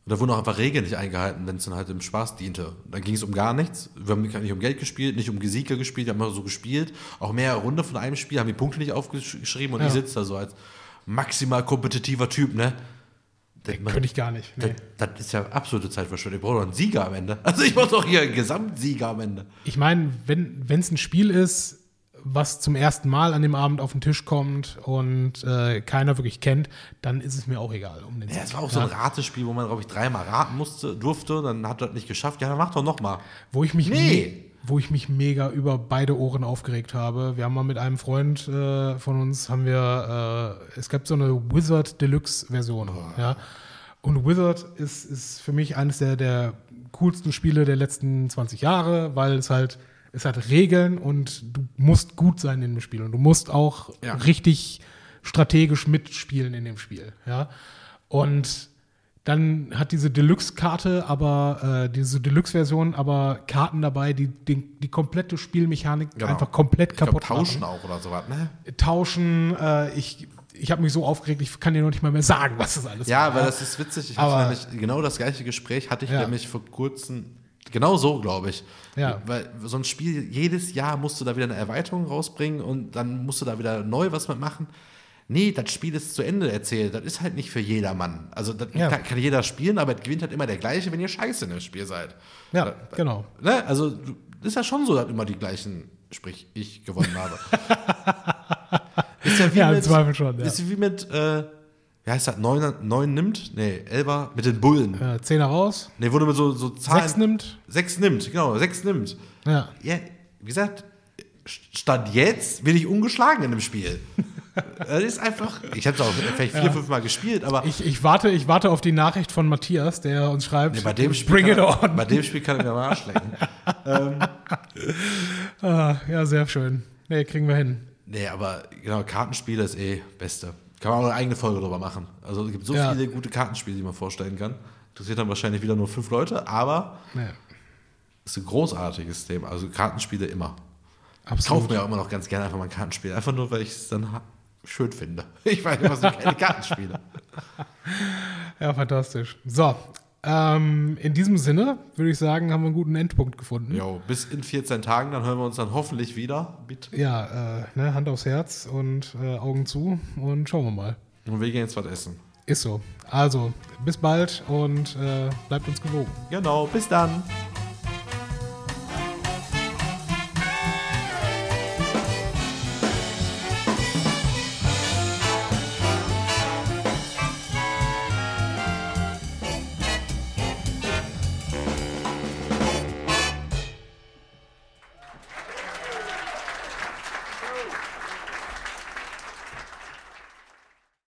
Und da wurden auch einfach Regeln nicht eingehalten, wenn es dann halt im Spaß diente. Dann ging es um gar nichts. Wir haben nicht um Geld gespielt, nicht um Sieger gespielt, wir haben so gespielt. Auch mehr Runde von einem Spiel, haben die Punkte nicht aufgeschrieben und Ja. ich sitze da so als maximal kompetitiver Typ, ne? Das, könnte ich gar nicht. Nee. das, das ist ja absolute Zeitverschwendung. Ich brauche doch einen Sieger am Ende. [LAUGHS] Also ich brauche doch hier einen Gesamtsieger am Ende. Ich meine, wenn es ein Spiel ist, was zum ersten Mal an dem Abend auf den Tisch kommt und äh, keiner wirklich kennt, dann ist es mir auch egal. Um den Ja, es war auch so ein Ratespiel, wo man, glaube ich, dreimal raten musste, durfte, dann hat er das nicht geschafft. Ja, dann mach doch nochmal. Wo ich mich Nee. wo ich mich mega über beide Ohren aufgeregt habe. Wir haben mal mit einem Freund äh, von uns haben wir äh, es gab so eine Wizard Deluxe Version, ja. Und Wizard ist, ist für mich eines der, der coolsten Spiele der letzten 20 Jahre, weil es halt es hat Regeln und du musst gut sein in dem Spiel und du musst auch Ja. richtig strategisch mitspielen in dem Spiel, ja. Und dann hat diese Deluxe-Karte, aber äh, diese Deluxe-Version, aber Karten dabei, die die, die komplette Spielmechanik Genau. einfach komplett Ich glaub, kaputt tauschen machen. auch oder sowas, ne? Tauschen. Äh, ich ich habe mich so aufgeregt, ich kann dir noch nicht mal mehr sagen, was das alles Ja, war. weil das ist witzig. Ich Aber- hatte nämlich genau das gleiche Gespräch hatte ich Ja. nämlich vor kurzem. Genau so, glaube ich. Ja. Weil so ein Spiel, jedes Jahr musst du da wieder eine Erweiterung rausbringen und dann musst du da wieder neu was mitmachen. Nee, das Spiel ist zu Ende erzählt. Das ist halt nicht für jedermann. Also, das Ja. kann, kann jeder spielen, aber es gewinnt halt immer der gleiche, wenn ihr scheiße in dem Spiel seid. Ja, genau. Ne? Also, ist ja schon so, dass immer die gleichen, sprich, ich gewonnen habe. [LAUGHS] ist ja wie Ja, im mit, Zweifel schon, ja. Ist wie mit, äh, wie heißt das, neun, neun nimmt? Nee, Elber mit den Bullen. Äh, Zehner raus, Nee, wurde mit so, so Zahlen. sechs nimmt. Sechs nimmt, genau, sechs nimmt. Ja. Ja, wie gesagt, Stand jetzt bin ich ungeschlagen in dem Spiel. [LAUGHS] Das ist einfach, ich habe es auch vielleicht vier, fünf Mal gespielt, aber Ich, ich, warte, ich warte auf die Nachricht von Matthias, der uns schreibt, nee, bei, dem Spiel bring it kann, on. bei dem Spiel kann ich mir am Arsch lecken. [LAUGHS] Ah, ja, sehr schön. Nee, kriegen wir hin. Nee, aber genau, Kartenspiele ist eh Beste. Kann man auch eine eigene Folge drüber machen. Also es gibt so Ja. viele gute Kartenspiele, die man vorstellen kann. Interessiert dann wahrscheinlich wieder nur fünf Leute, aber Nee, ist ein großartiges Thema. Also Kartenspiele immer. Ich absolut. kaufe mir auch immer noch ganz gerne einfach mal ein Kartenspiel. Einfach nur, weil ich es dann schön finde. [LAUGHS] Ich weiß nicht, was ich keine [LAUGHS] Kartenspiele. Ja, fantastisch. So, ähm, in diesem Sinne würde ich sagen, haben wir einen guten Endpunkt gefunden. Jo, bis in 14 Tagen, dann hören wir uns dann hoffentlich wieder. Bitte. Ja, äh, ne, Hand aufs Herz und äh, Augen zu und schauen wir mal. Und wir gehen jetzt was essen. Ist so. Also, bis bald und äh, bleibt uns gewogen. Genau, bis dann.